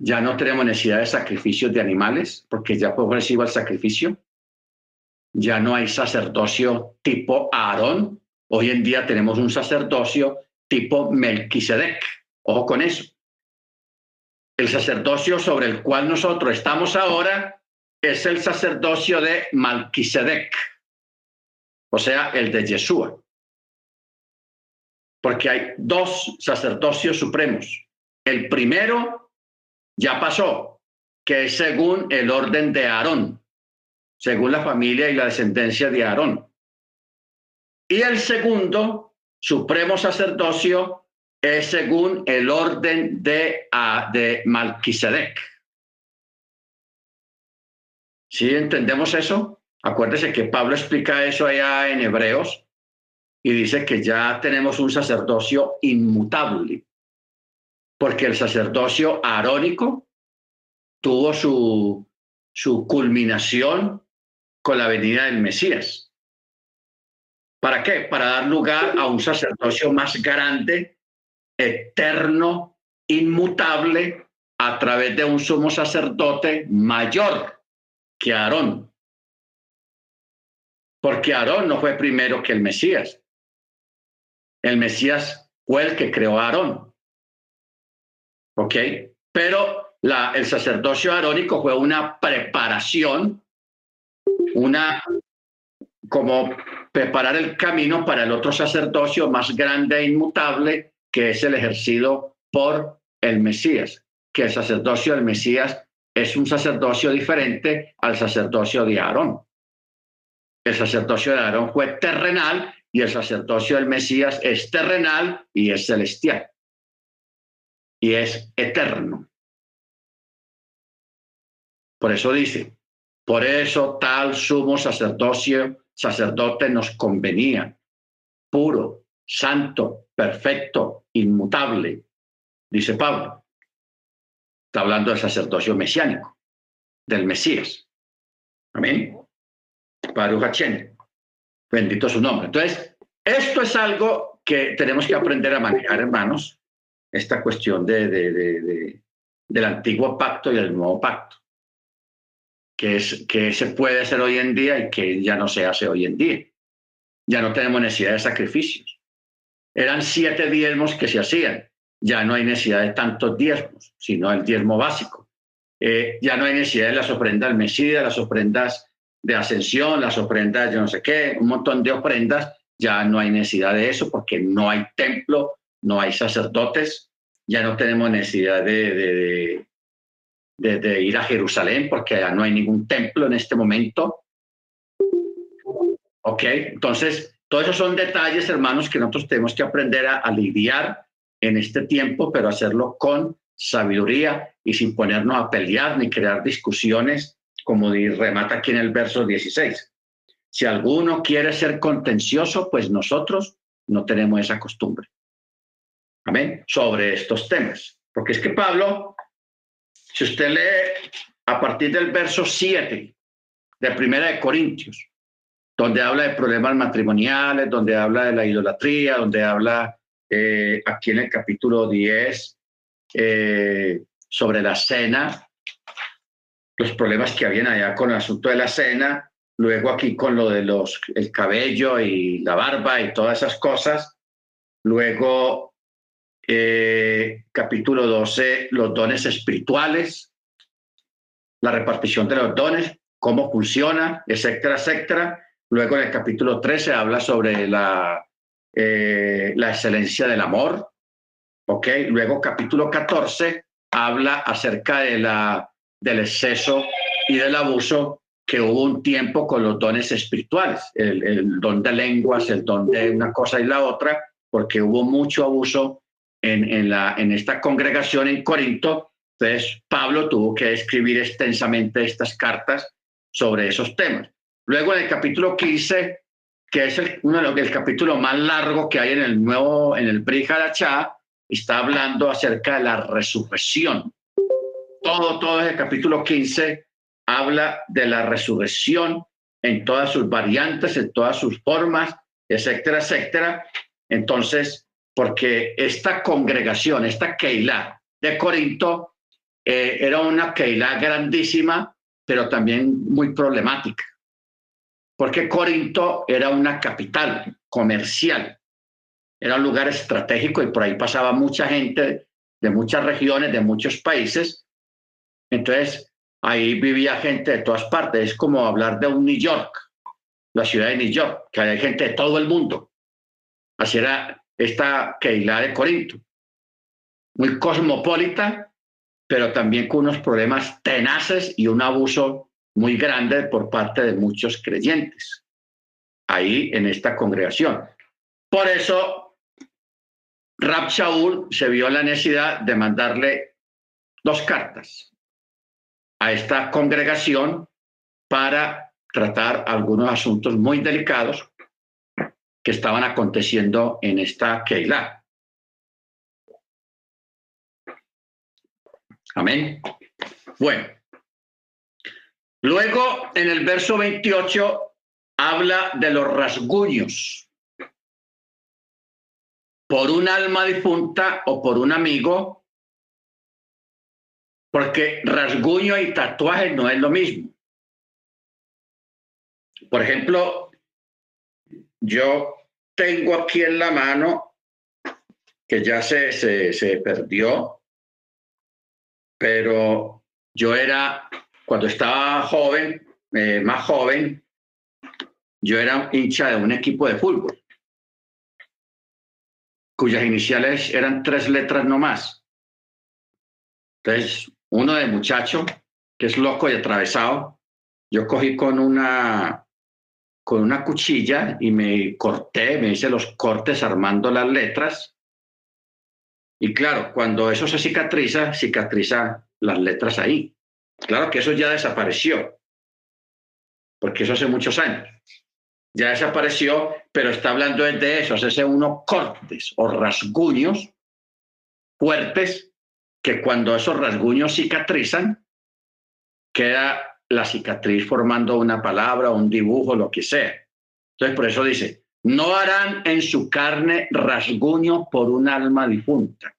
S1: Ya no tenemos necesidad de sacrificios de animales, porque ya fue recibo el sacrificio. Ya no hay sacerdocio tipo Aarón. Hoy en día tenemos un sacerdocio tipo Melquisedec. Ojo con eso. El sacerdocio sobre el cual nosotros estamos ahora es el sacerdocio de Melquisedec, o sea, el de Yeshua porque hay dos sacerdocios supremos. El primero ya pasó, que es según el orden de Aarón, según la familia y la descendencia de Aarón. Y el segundo, supremo sacerdocio, es según el orden de, uh, de Malquisedec. ¿Sí entendemos eso? Acuérdese que Pablo explica eso allá en Hebreos, y dice que ya tenemos un sacerdocio inmutable, porque el sacerdocio arónico tuvo su, su culminación con la venida del Mesías. ¿Para qué? Para dar lugar a un sacerdocio más grande, eterno, inmutable, a través de un sumo sacerdote mayor que Aarón. Porque Aarón no fue primero que el Mesías. El Mesías fue el que creó a Aarón. ¿Ok? Pero la, el sacerdocio arónico fue una preparación, una como preparar el camino para el otro sacerdocio más grande e inmutable, que es el ejercido por el Mesías, que el sacerdocio del Mesías es un sacerdocio diferente al sacerdocio de Aarón. El sacerdocio de Aarón fue terrenal y el sacerdocio del Mesías es terrenal y es celestial. Y es eterno. Por eso dice, por eso tal sumo sacerdocio, sacerdote nos convenía, puro, santo, perfecto, inmutable, dice Pablo. Está hablando del sacerdocio mesiánico, del Mesías. Amén. Baruch Bendito su nombre. Entonces, esto es algo que tenemos que aprender a manejar, hermanos, esta cuestión de, de, del antiguo pacto y del nuevo pacto, que, es, que se puede hacer hoy en día y que ya no se hace hoy en día. Ya no tenemos necesidad de sacrificios. Eran siete diezmos que se hacían. Ya no hay necesidad de tantos diezmos, sino el diezmo básico. Eh, ya no hay necesidad de las ofrendas Mesías, las ofrendas de ascensión, las ofrendas, yo no sé qué, un montón de ofrendas, ya no hay necesidad de eso porque no hay templo, no hay sacerdotes, ya no tenemos necesidad de, de, ir a Jerusalén porque ya no hay ningún templo en este momento. ¿Ok? Entonces, todos esos son detalles, hermanos, que nosotros tenemos que aprender a lidiar en este tiempo, pero hacerlo con sabiduría y sin ponernos a pelear ni crear discusiones como remata aquí en el verso 16. Si alguno quiere ser contencioso, pues nosotros no tenemos esa costumbre. Amén. Sobre estos temas. Porque es que Pablo, si usted lee a partir del verso 7 de Primera de Corintios, donde habla de problemas matrimoniales, donde habla de la idolatría, donde habla eh, aquí en el capítulo 10 eh, sobre la cena, los problemas que habían allá con el asunto de la cena, luego aquí con lo de los el cabello y la barba y todas esas cosas, luego eh, capítulo 12, los dones espirituales, la repartición de los dones, cómo funciona, etcétera, etcétera. Luego en el capítulo 13 habla sobre la, eh, la excelencia del amor. ¿ok? Luego capítulo 14 habla acerca de la del exceso y del abuso que hubo un tiempo con los dones espirituales, el, don de lenguas, el don de una cosa y la otra, porque hubo mucho abuso en, en, la, en esta congregación en Corinto. Entonces, Pablo tuvo que escribir extensamente estas cartas sobre esos temas. Luego, en el capítulo 15, que es el, uno de los, el capítulo más largo que hay en el nuevo, en el Brihadachá, está hablando acerca de la resurrección todo, todo el capítulo 15 habla de la resurrección en todas sus variantes, en todas sus formas, etcétera, etcétera. Entonces, porque esta congregación, esta Keilah de Corinto, eh, era una Keilah grandísima, pero también muy problemática, porque Corinto era una capital comercial, era un lugar estratégico y por ahí pasaba mucha gente de muchas regiones, de muchos países, entonces, ahí vivía gente de todas partes. Es como hablar de un New York, la ciudad de New York, que hay gente de todo el mundo. Así era esta Keilah de Corinto. Muy cosmopolita, pero también con unos problemas tenaces y un abuso muy grande por parte de muchos creyentes ahí en esta congregación. Por eso, Rab Shaul se vio la necesidad de mandarle dos cartas a esta congregación para tratar algunos asuntos muy delicados que estaban aconteciendo en esta Keilah. Amén. Bueno, luego en el verso 28 habla de los rasguños por un alma difunta o por un amigo porque rasguño y tatuaje no es lo mismo. Por ejemplo, yo tengo aquí en la mano, que ya se, se, perdió, pero yo era, cuando estaba joven, eh, más joven, yo era hincha de un equipo de fútbol, cuyas iniciales eran tres letras no más. Entonces, uno de muchacho, que es loco y atravesado, yo cogí con una, con una cuchilla y me corté, me hice los cortes armando las letras. Y claro, cuando eso se cicatriza, cicatriza las letras ahí. Claro que eso ya desapareció, porque eso hace muchos años. Ya desapareció, pero está hablando de eso, hacerse unos cortes o rasguños fuertes que cuando esos rasguños cicatrizan, queda la cicatriz formando una palabra, un dibujo, lo que sea. Entonces, por eso dice, no harán en su carne rasguño por un alma difunta.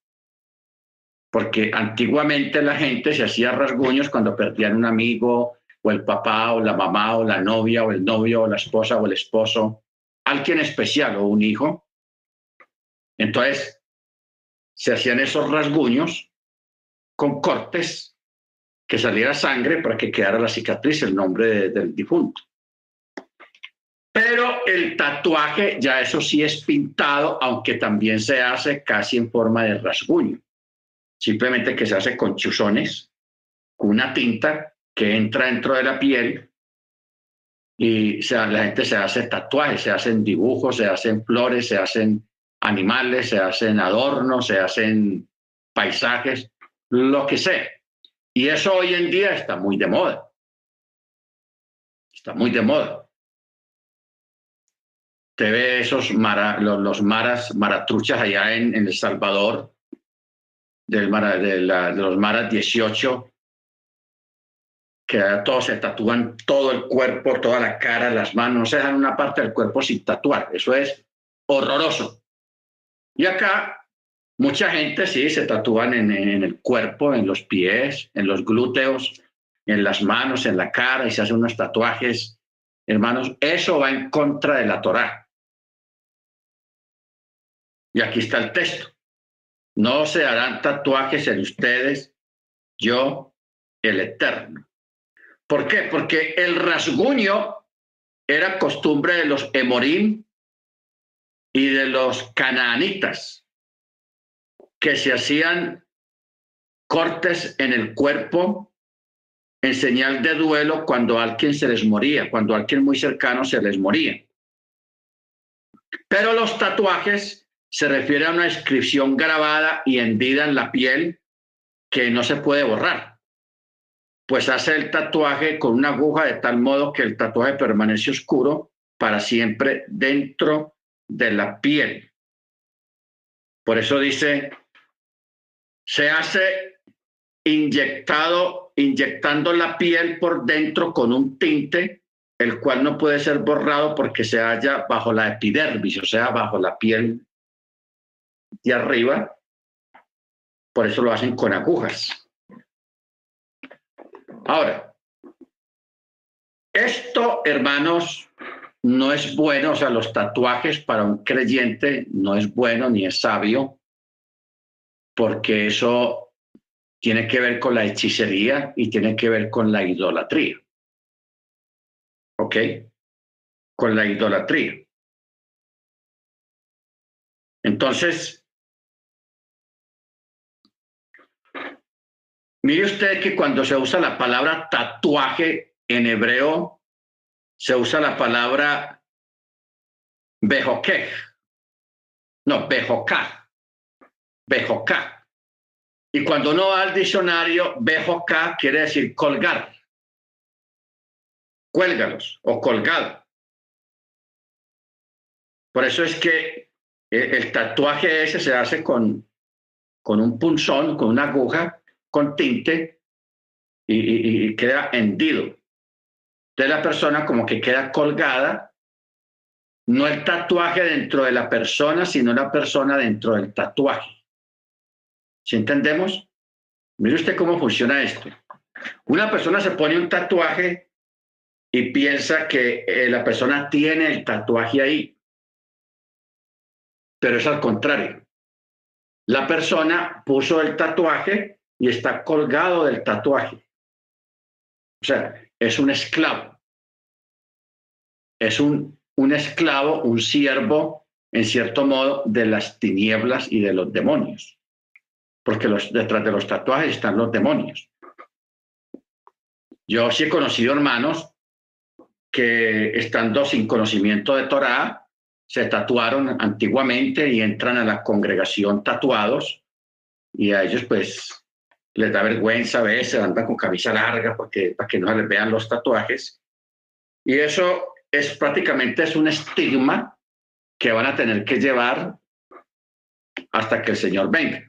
S1: Porque antiguamente la gente se hacía rasguños cuando perdían un amigo, o el papá, o la mamá, o la novia, o el novio, o la esposa, o el esposo, alguien especial, o un hijo. Entonces, se hacían esos rasguños con cortes que saliera sangre para que quedara la cicatriz, el nombre del difunto. Pero el tatuaje, ya eso sí es pintado, aunque también se hace casi en forma de rasguño. Simplemente que se hace con chuzones, con una tinta que entra dentro de la piel y la gente se hace tatuajes, se hacen dibujos, se hacen flores, se hacen animales, se hacen adornos, se hacen paisajes, lo que sea. Y eso hoy en día está muy de moda. Está muy de moda. Te ve esos los, maras, maratruchas allá en, El Salvador, del de, los maras 18, que todos se tatúan todo el cuerpo, toda la cara, las manos, no se dejan una parte del cuerpo sin tatuar. Eso es horroroso. Y acá Mucha gente sí se tatúan en, el cuerpo, en los pies, en los glúteos, en las manos, en la cara y se hacen unos tatuajes. Hermanos, eso va en contra de la Torá. Y aquí está el texto. No se harán tatuajes en ustedes, yo, el Eterno. ¿Por qué? Porque el rasguño era costumbre de los emorim y de los canaanitas que se hacían cortes en el cuerpo en señal de duelo cuando alguien se les moría, cuando alguien muy cercano se les moría. Pero los tatuajes se refieren a una inscripción grabada y hendida en la piel que no se puede borrar. Pues hace el tatuaje con una aguja de tal modo que el tatuaje permanece oscuro para siempre dentro de la piel. Por eso dice se hace inyectado, inyectando la piel por dentro con un tinte, el cual no puede ser borrado porque se halla bajo la epidermis, o sea, bajo la piel de arriba. Por eso lo hacen con agujas. Ahora, esto, hermanos, no es bueno, o sea, los tatuajes para un creyente no es bueno ni es sabio porque eso tiene que ver con la hechicería y tiene que ver con la idolatría. ¿Ok? Con la idolatría. Entonces, mire usted que cuando se usa la palabra tatuaje en hebreo, se usa la palabra bejoquej. No, bejocá. Bejocá. Y cuando uno va al diccionario, Bejocá quiere decir colgar. Cuélgalos o colgado. Por eso es que el tatuaje ese se hace con, con un punzón, con una aguja, con tinte y, y queda hendido. De la persona como que queda colgada, no el tatuaje dentro de la persona, sino la persona dentro del tatuaje. ¿Sí entendemos? Mire usted cómo funciona esto. Una persona se pone un tatuaje y piensa que eh, la persona tiene el tatuaje ahí. Pero es al contrario. La persona puso el tatuaje y está colgado del tatuaje. O sea, es un esclavo. es un, un esclavo, un siervo, en cierto modo, de las tinieblas y de los demonios. Porque detrás de los tatuajes están los demonios. Yo sí he conocido hermanos que estando sin conocimiento de Torah, se tatuaron antiguamente y entran a la congregación tatuados y a ellos pues les da vergüenza a veces, andan con camisa larga porque, para que no les vean los tatuajes. Y eso es prácticamente es un estigma que van a tener que llevar hasta que el Señor venga.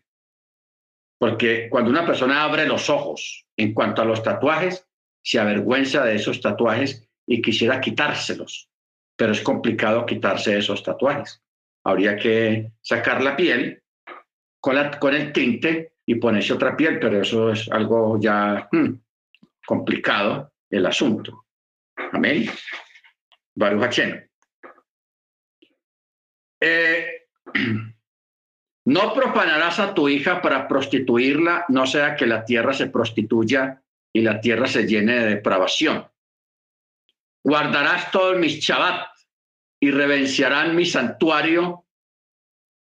S1: Porque cuando una persona abre los ojos en cuanto a los tatuajes, se avergüenza de esos tatuajes y quisiera quitárselos, pero es complicado quitarse esos tatuajes. Habría que sacar la piel con, el tinte y ponerse otra piel, pero eso es algo ya hmm, complicado el asunto. Amén. Baruch eh, no profanarás a tu hija para prostituirla, no sea que la tierra se prostituya y la tierra se llene de depravación. Guardarás todos mis chabat y revenciarán mi santuario.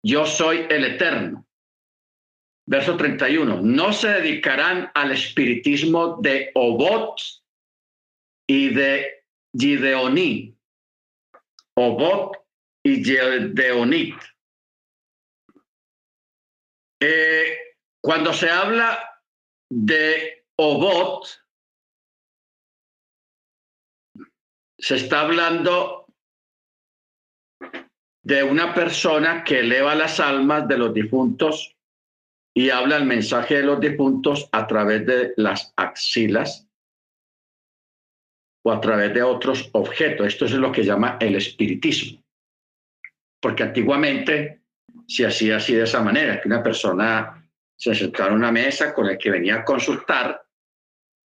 S1: Yo soy el eterno. Verso 31. No se dedicarán al espiritismo de Obot y de Gideoní. Obot y Gideonit. Eh, cuando se habla de Obot, se está hablando de una persona que eleva las almas de los difuntos y habla el mensaje de los difuntos a través de las axilas o a través de otros objetos. Esto es lo que llama el espiritismo. Porque antiguamente se hacía así de esa manera, que una persona se sentaba en una mesa con el que venía a consultar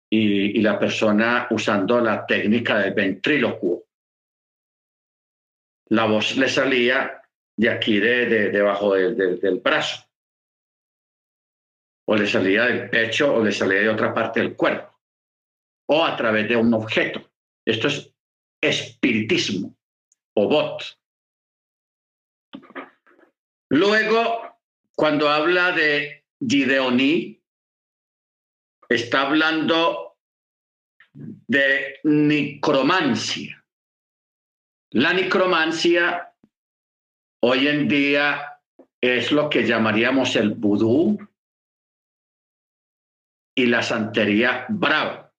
S1: y, la persona usando la técnica del ventrílocuo. La voz le salía de aquí, de, debajo del brazo, o le salía del pecho, o le salía de otra parte del cuerpo, o a través de un objeto. Esto es espiritismo o bot. Luego, cuando habla de Gideoní, está hablando de necromancia. La necromancia hoy en día es lo que llamaríamos el vudú y la santería brava.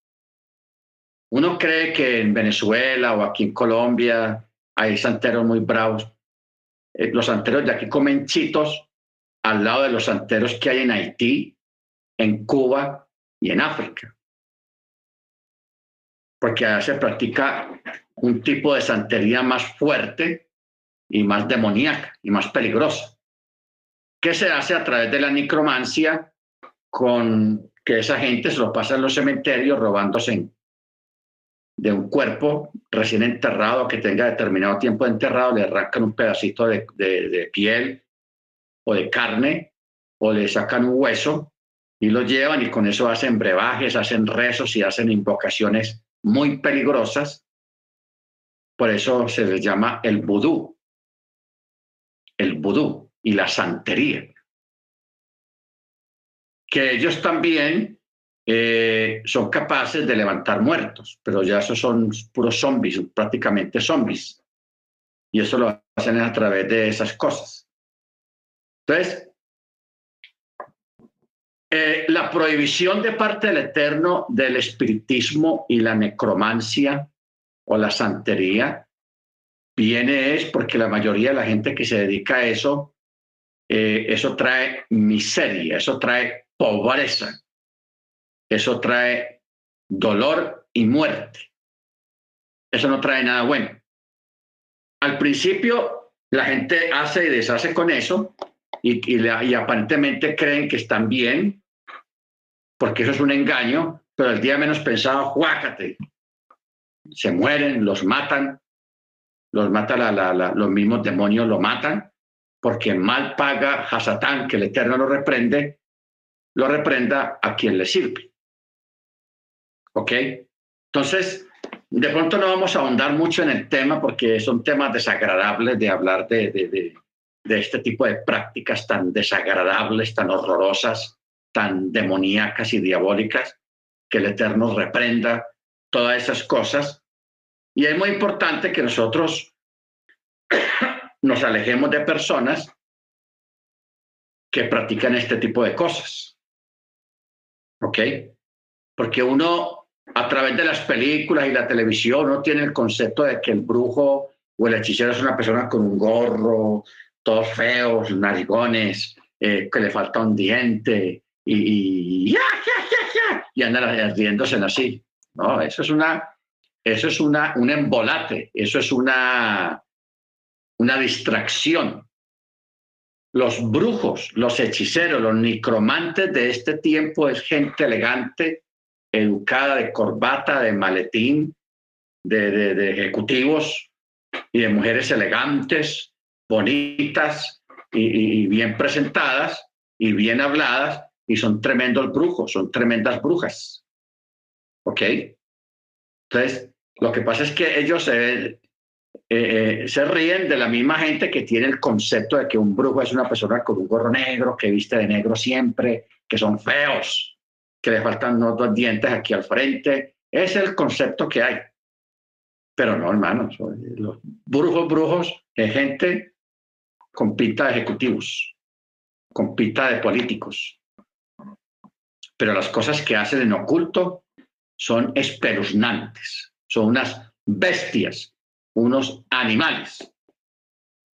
S1: Uno cree que en Venezuela o aquí en Colombia hay santeros muy bravos. Eh, los santeros de aquí comen chitos al lado de los santeros que hay en Haití, en Cuba y en África. Porque allá se practica un tipo de santería más fuerte y más demoníaca y más peligrosa, que se hace a través de la necromancia con que esa gente se lo pasa en los cementerios robándose de un cuerpo recién enterrado que tenga determinado tiempo enterrado, le arrancan un pedacito de, de piel o de carne o le sacan un hueso y lo llevan y con eso hacen brebajes, hacen rezos y hacen invocaciones muy peligrosas. Por eso se les llama el vudú, el vudú y la santería. Que ellos también eh, son capaces de levantar muertos, pero ya esos son puros zombies, prácticamente zombies. Y eso lo hacen a través de esas cosas. Entonces, eh, la prohibición de parte del Eterno del espiritismo y la necromancia o la santería viene es porque la mayoría de la gente que se dedica a eso, eh, eso trae miseria, eso trae pobreza, eso trae dolor y muerte. Eso no trae nada bueno. Al principio la gente hace y deshace con eso y, y aparentemente creen que están bien porque eso es un engaño, pero el día menos pensado, juácate. Se mueren, los matan, los mata los mismos demonios, lo matan, porque mal paga a Satán, que el Eterno lo reprende, lo reprenda a quien le sirve. ¿Ok? Entonces, de pronto no vamos a ahondar mucho en el tema porque son temas desagradables de hablar de, de, de este tipo de prácticas tan desagradables, tan horrorosas, tan demoníacas y diabólicas, que el Eterno reprenda todas esas cosas. Y es muy importante que nosotros nos alejemos de personas que practican este tipo de cosas. ¿Ok? Porque uno, a través de las películas y la televisión, no tiene el concepto de que el brujo o el hechicero es una persona con un gorro, todos feos, narigones, eh, que le falta un diente y, y, ya, ya, ya, y andan riéndose así. No, eso es una, eso es una, un embolate, eso es una, una distracción. Los brujos, los hechiceros, los necromantes de este tiempo es gente elegante, educada, de corbata, de maletín, de, de, ejecutivos y de mujeres elegantes, bonitas y, bien presentadas y bien habladas, y son tremendos brujos, son tremendas brujas. ¿Ok? Entonces, lo que pasa es que ellos se, eh, eh, se ríen de la misma gente que tiene el concepto de que un brujo es una persona con un gorro negro, que viste de negro siempre, que son feos, que le faltan unos dos dientes aquí al frente. Es el concepto que hay. Pero no, hermanos, los brujos, brujos, es gente con pinta de ejecutivos, con pinta de políticos. Pero las cosas que hacen en oculto son espeluznantes, son unas bestias unos animales.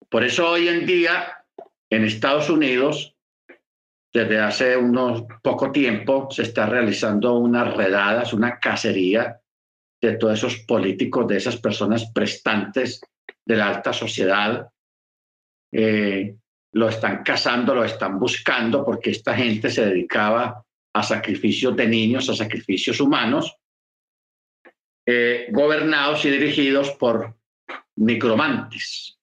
S1: Por eso hoy en día en Estados Unidos, desde hace unos poco tiempo, se está realizando unas redadas, una cacería de todos esos políticos, de esas personas prestantes de la alta sociedad. Eh, lo están cazando, lo están buscando, porque esta gente se dedicaba a sacrificios de niños, a sacrificios humanos, eh, gobernados y dirigidos por necromantes,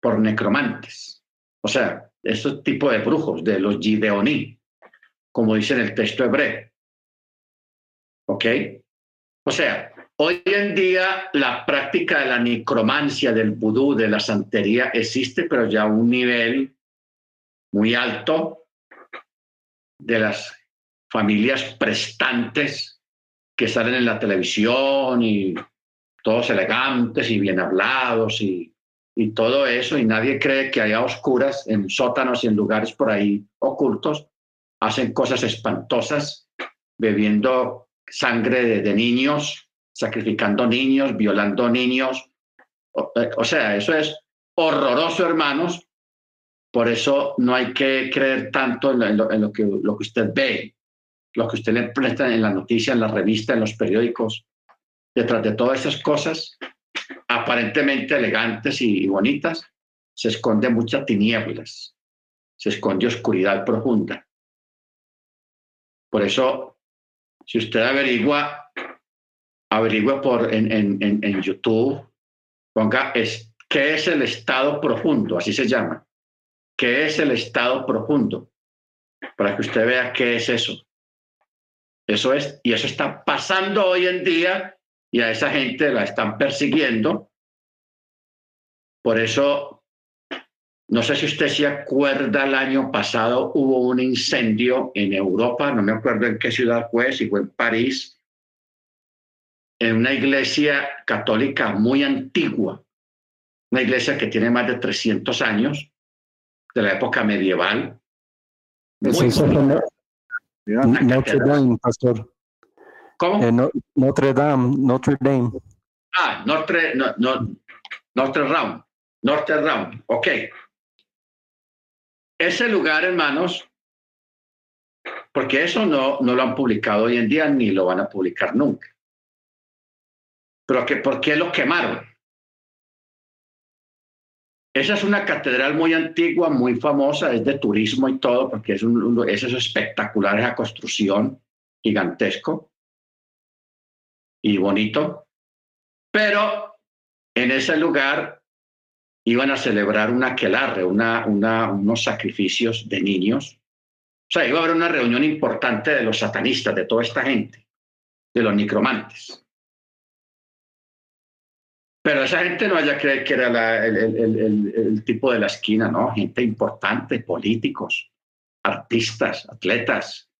S1: por necromantes. O sea, este tipo de brujos, de los Gideoní, como dice en el texto hebreo. ¿Ok? O sea, hoy en día la práctica de la necromancia, del vudú, de la santería existe, pero ya a un nivel muy alto de las familias prestantes que salen en la televisión y todos elegantes y bien hablados y, y todo eso, y nadie cree que haya oscuras en sótanos y en lugares por ahí ocultos, hacen cosas espantosas, bebiendo sangre de, de niños, sacrificando niños, violando niños. O, eh, sea, eso es horroroso, hermanos. Por eso no hay que creer tanto en lo, en lo, que, lo que usted ve, lo que usted le presta en la noticia, en la revista, en los periódicos detrás de todas esas cosas aparentemente elegantes y bonitas, se esconde muchas tinieblas, se esconde oscuridad profunda. Por eso, si usted averigua, averigua por en, en, en YouTube, ponga es, qué es el estado profundo, así se llama. ¿Qué es el estado profundo? Para que usted vea qué es eso. Eso es, y eso está pasando hoy en día y a esa gente la están persiguiendo. Por eso, no sé si usted se acuerda, el año pasado hubo un incendio en Europa, no me acuerdo en qué ciudad fue, si fue en París, en una iglesia católica muy antigua, una iglesia que tiene más de 300 años, de la época medieval.
S4: Muy Notre Dame, pastor.
S1: ¿Cómo?
S4: Eh, no, Notre Dame, Notre Dame.
S1: Ah, Notre, no, no, Notre Dame, Notre Dame, ok. Ese lugar, hermanos, porque eso no, no lo han publicado hoy en día ni lo van a publicar nunca. Pero que, ¿por qué lo quemaron? Esa es una catedral muy antigua, muy famosa, es de turismo y todo, porque es, un, es eso espectacular, esa construcción gigantesco y bonito, pero en ese lugar iban a celebrar una aquelarre, una, una, unos sacrificios de niños. O sea, iba a haber una reunión importante de los satanistas, de toda esta gente, de los necromantes. Pero esa gente no haya creer que era la- el, el- el- el- tipo de la esquina, ¿no? Gente importante, políticos, artistas, atletas,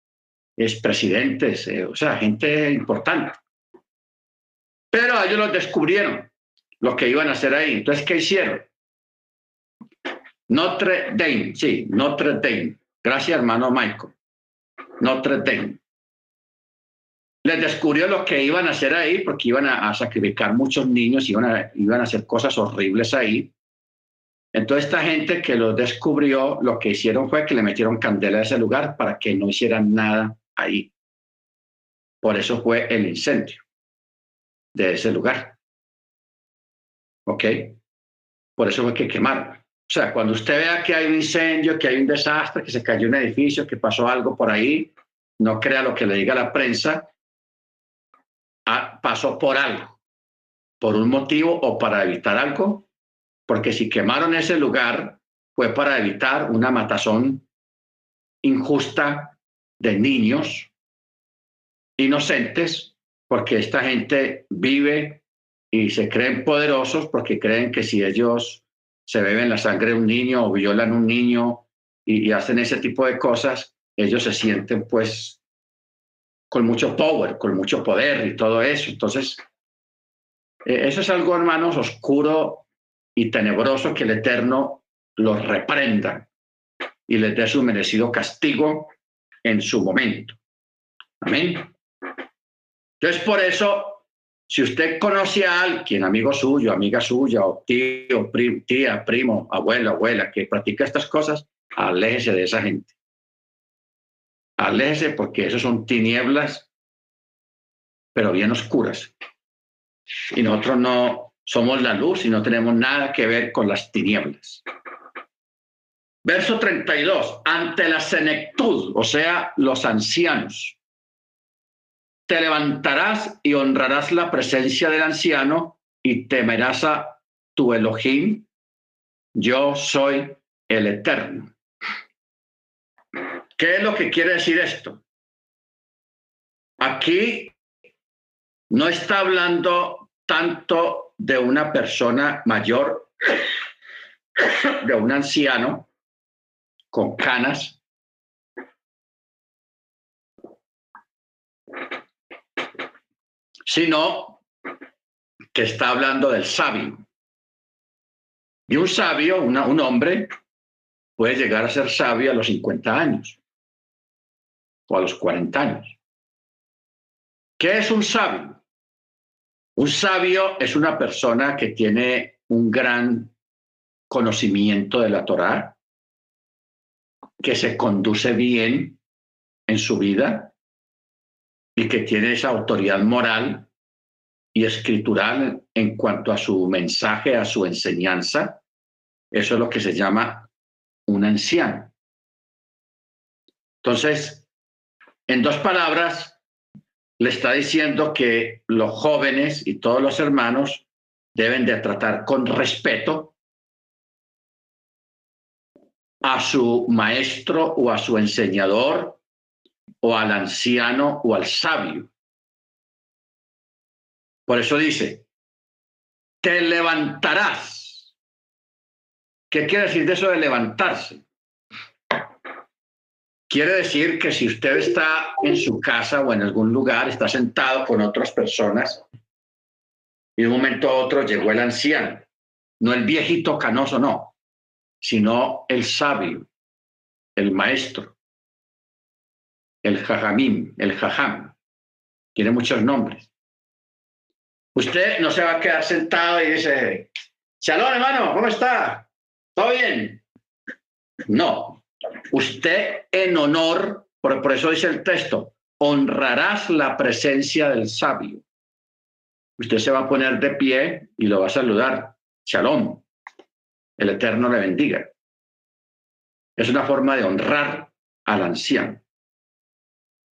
S1: expresidentes, eh, o sea, gente importante. Pero ellos los descubrieron lo que iban a hacer ahí. Entonces, ¿qué hicieron? Notre Dame, sí, Notre Dame. Gracias, hermano Michael. Notre Dame. Les descubrió lo que iban a hacer ahí, porque iban a, sacrificar muchos niños, iban a, iban a hacer cosas horribles ahí. Entonces, esta gente que los descubrió, lo que hicieron fue que le metieron candela a ese lugar para que no hicieran nada ahí. Por eso fue el incendio de ese lugar. ¿Ok? Por eso fue que quemaron. O sea, cuando usted vea que hay un incendio, que hay un desastre, que se cayó un edificio, que pasó algo por ahí, no crea lo que le diga la prensa, ah, pasó por algo, por un motivo o para evitar algo, porque si quemaron ese lugar fue para evitar una matazón injusta de niños inocentes, porque esta gente vive y se creen poderosos porque creen que si ellos se beben la sangre de un niño o violan un niño y, hacen ese tipo de cosas, ellos se sienten pues con mucho power, con mucho poder y todo eso. Entonces, eh, eso es algo, hermanos, oscuro y tenebroso que el Eterno los reprenda y les dé su merecido castigo en su momento. Amén. Entonces, por eso si usted conoce a alguien, amigo suyo, amiga suya, o tío, pri- tía, primo, abuelo, abuela, que practica estas cosas, aléjese de esa gente. Aléjese porque eso son tinieblas, pero bien oscuras. Y nosotros no somos la luz y no tenemos nada que ver con las tinieblas. Verso 32. Ante la senectud, o sea, los ancianos te levantarás y honrarás la presencia del anciano y temerás a tu Elohim. Yo soy el Eterno. ¿Qué es lo que quiere decir esto? Aquí no está hablando tanto de una persona mayor, de un anciano con canas, sino que está hablando del sabio. Y un sabio, una- un hombre, puede llegar a ser sabio a los 50 años o a los 40 años. ¿Qué es un sabio? Un sabio es una persona que tiene un gran conocimiento de la Torá, que se conduce bien en su vida y que tiene esa autoridad moral y escritural en cuanto a su mensaje, a su enseñanza. Eso es lo que se llama un anciano. Entonces, en dos palabras, le está diciendo que los jóvenes y todos los hermanos deben de tratar con respeto a su maestro o a su enseñador o al anciano o al sabio. Por eso dice, te levantarás. ¿Qué quiere decir de eso de levantarse? Quiere decir que si usted está en su casa o en algún lugar, está sentado con otras personas y de un momento a otro llegó el anciano, no el viejito canoso, no, sino el sabio, el maestro, el jajamim, el jajam, tiene muchos nombres. Usted no se va a quedar sentado y dice, Shalom, hermano, ¿cómo está? ¿Todo bien? No. Usted en honor, por, eso dice el texto, honrarás la presencia del sabio. Usted se va a poner de pie y lo va a saludar. Shalom. El Eterno le bendiga. Es una forma de honrar al anciano.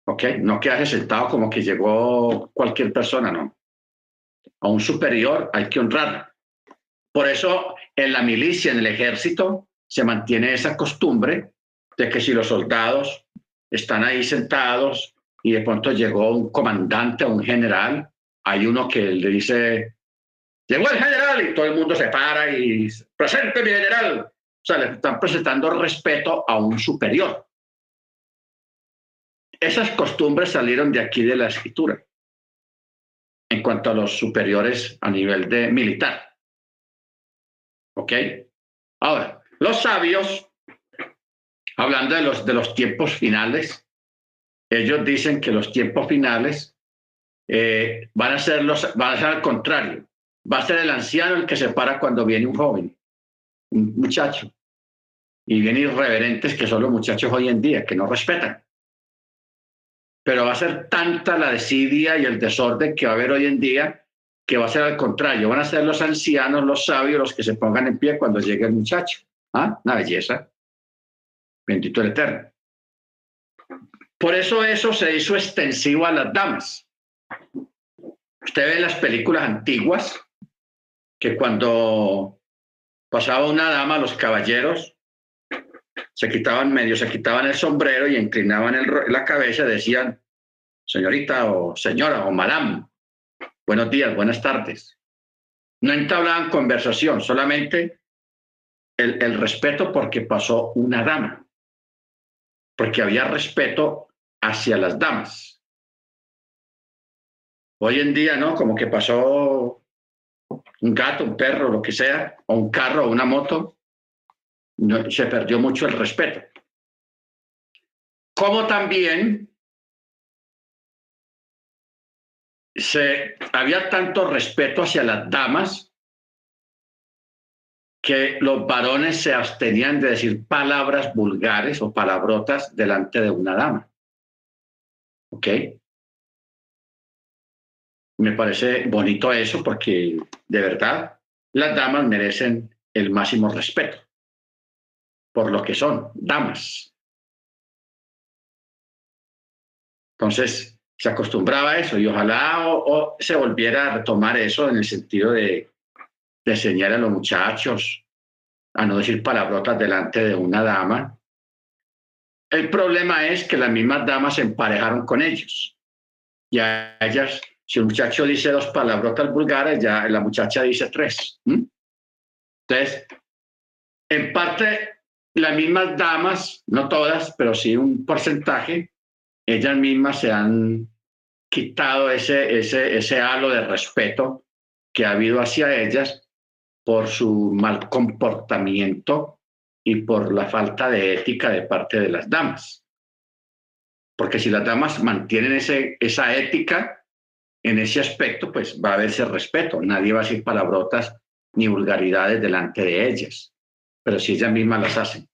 S1: ¿Ok? No quedarse sentado como que llegó cualquier persona, no. A un superior hay que honrarlo. Por eso en la milicia, en el ejército, se mantiene esa costumbre de que si los soldados están ahí sentados y de pronto llegó un comandante o un general, hay uno que le dice, llegó el general y todo el mundo se para y presente mi general. O sea, le están presentando respeto a un superior. Esas costumbres salieron de aquí de la escritura en cuanto a los superiores a nivel de militar. ¿Ok? Ahora, los sabios, hablando de los, de los tiempos finales, ellos dicen que los tiempos finales eh, van, a ser los, van a ser al contrario. Va a ser el anciano el que se para cuando viene un joven, un muchacho. Y vienen irreverentes que son los muchachos hoy en día, que no respetan. Pero va a ser tanta la desidia y el desorden que va a haber hoy en día que va a ser al contrario. Van a ser los ancianos, los sabios, los que se pongan en pie cuando llegue el muchacho. ¿Ah? Una belleza. Bendito el Eterno. Por eso eso se hizo extensivo a las damas. Usted ve en las películas antiguas que cuando pasaba una dama, los caballeros se quitaban medio, se quitaban el sombrero y inclinaban la cabeza, decían, señorita o señora o madame, buenos días, buenas tardes. No entablaban conversación, solamente el, el respeto porque pasó una dama, porque había respeto hacia las damas. Hoy en día, ¿no? Como que pasó un gato, un perro, lo que sea, o un carro o una moto, no, se perdió mucho el respeto. Como también se, había tanto respeto hacia las damas que los varones se abstenían de decir palabras vulgares o palabrotas delante de una dama. ¿Ok? Me parece bonito eso porque de verdad las damas merecen el máximo respeto por lo que son, damas. Entonces, se acostumbraba a eso y ojalá o, se volviera a retomar eso en el sentido de, de enseñar a los muchachos a no decir palabrotas delante de una dama. El problema es que las mismas damas se emparejaron con ellos. Y a ellas, si un muchacho dice dos palabrotas vulgares, ya la muchacha dice tres. Entonces, en parte, las mismas damas, no todas, pero sí un porcentaje, ellas mismas se han quitado ese, ese, ese halo de respeto que ha habido hacia ellas por su mal comportamiento y por la falta de ética de parte de las damas. Porque si las damas mantienen ese, esa ética en ese aspecto, pues va a haber ese respeto. Nadie va a decir palabrotas ni vulgaridades delante de ellas pero si ellas mismas las hacen.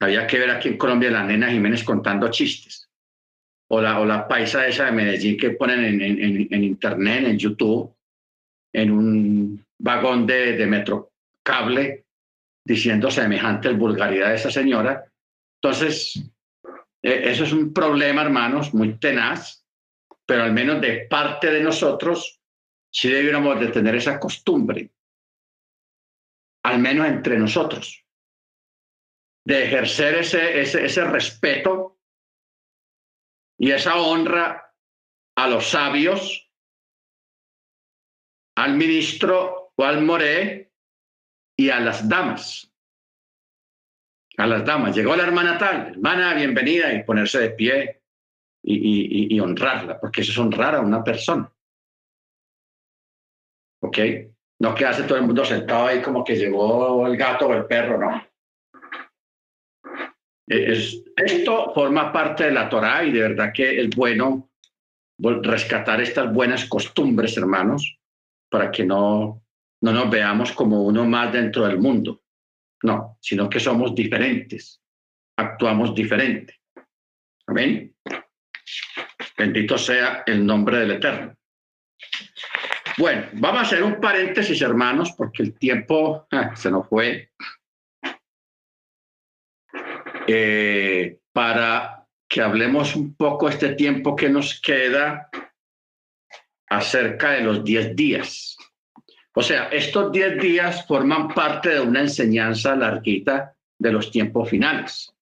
S1: Había que ver aquí en Colombia la nena Jiménez contando chistes. O la, o la paisa esa de Medellín que ponen en, en, internet, en YouTube, en un vagón de, de metro cable, diciendo semejante vulgaridad de esa señora. Entonces, e, eso es un problema, hermanos, muy tenaz, pero al menos de parte de nosotros sí debiéramos de tener esa costumbre al menos entre nosotros, de ejercer ese, ese, ese respeto y esa honra a los sabios, al ministro al moré y a las damas. A las damas. Llegó la hermana tal, hermana, bienvenida, y ponerse de pie y, y, y honrarla, porque eso es honrar a una persona. ¿Ok? No que hace todo el mundo sentado ahí como que llegó el gato o el perro, no. Es, esto forma parte de la Torá y de verdad que es bueno rescatar estas buenas costumbres, hermanos, para que no, no nos veamos como uno más dentro del mundo. No, sino que somos diferentes, actuamos diferente. Amén. Bendito sea el nombre del Eterno. Bueno, vamos a hacer un paréntesis, hermanos, porque el tiempo ah, se nos fue. Eh, para que hablemos un poco este tiempo que nos queda acerca de los 10 días. O sea, estos 10 días forman parte de una enseñanza larguita de los tiempos finales.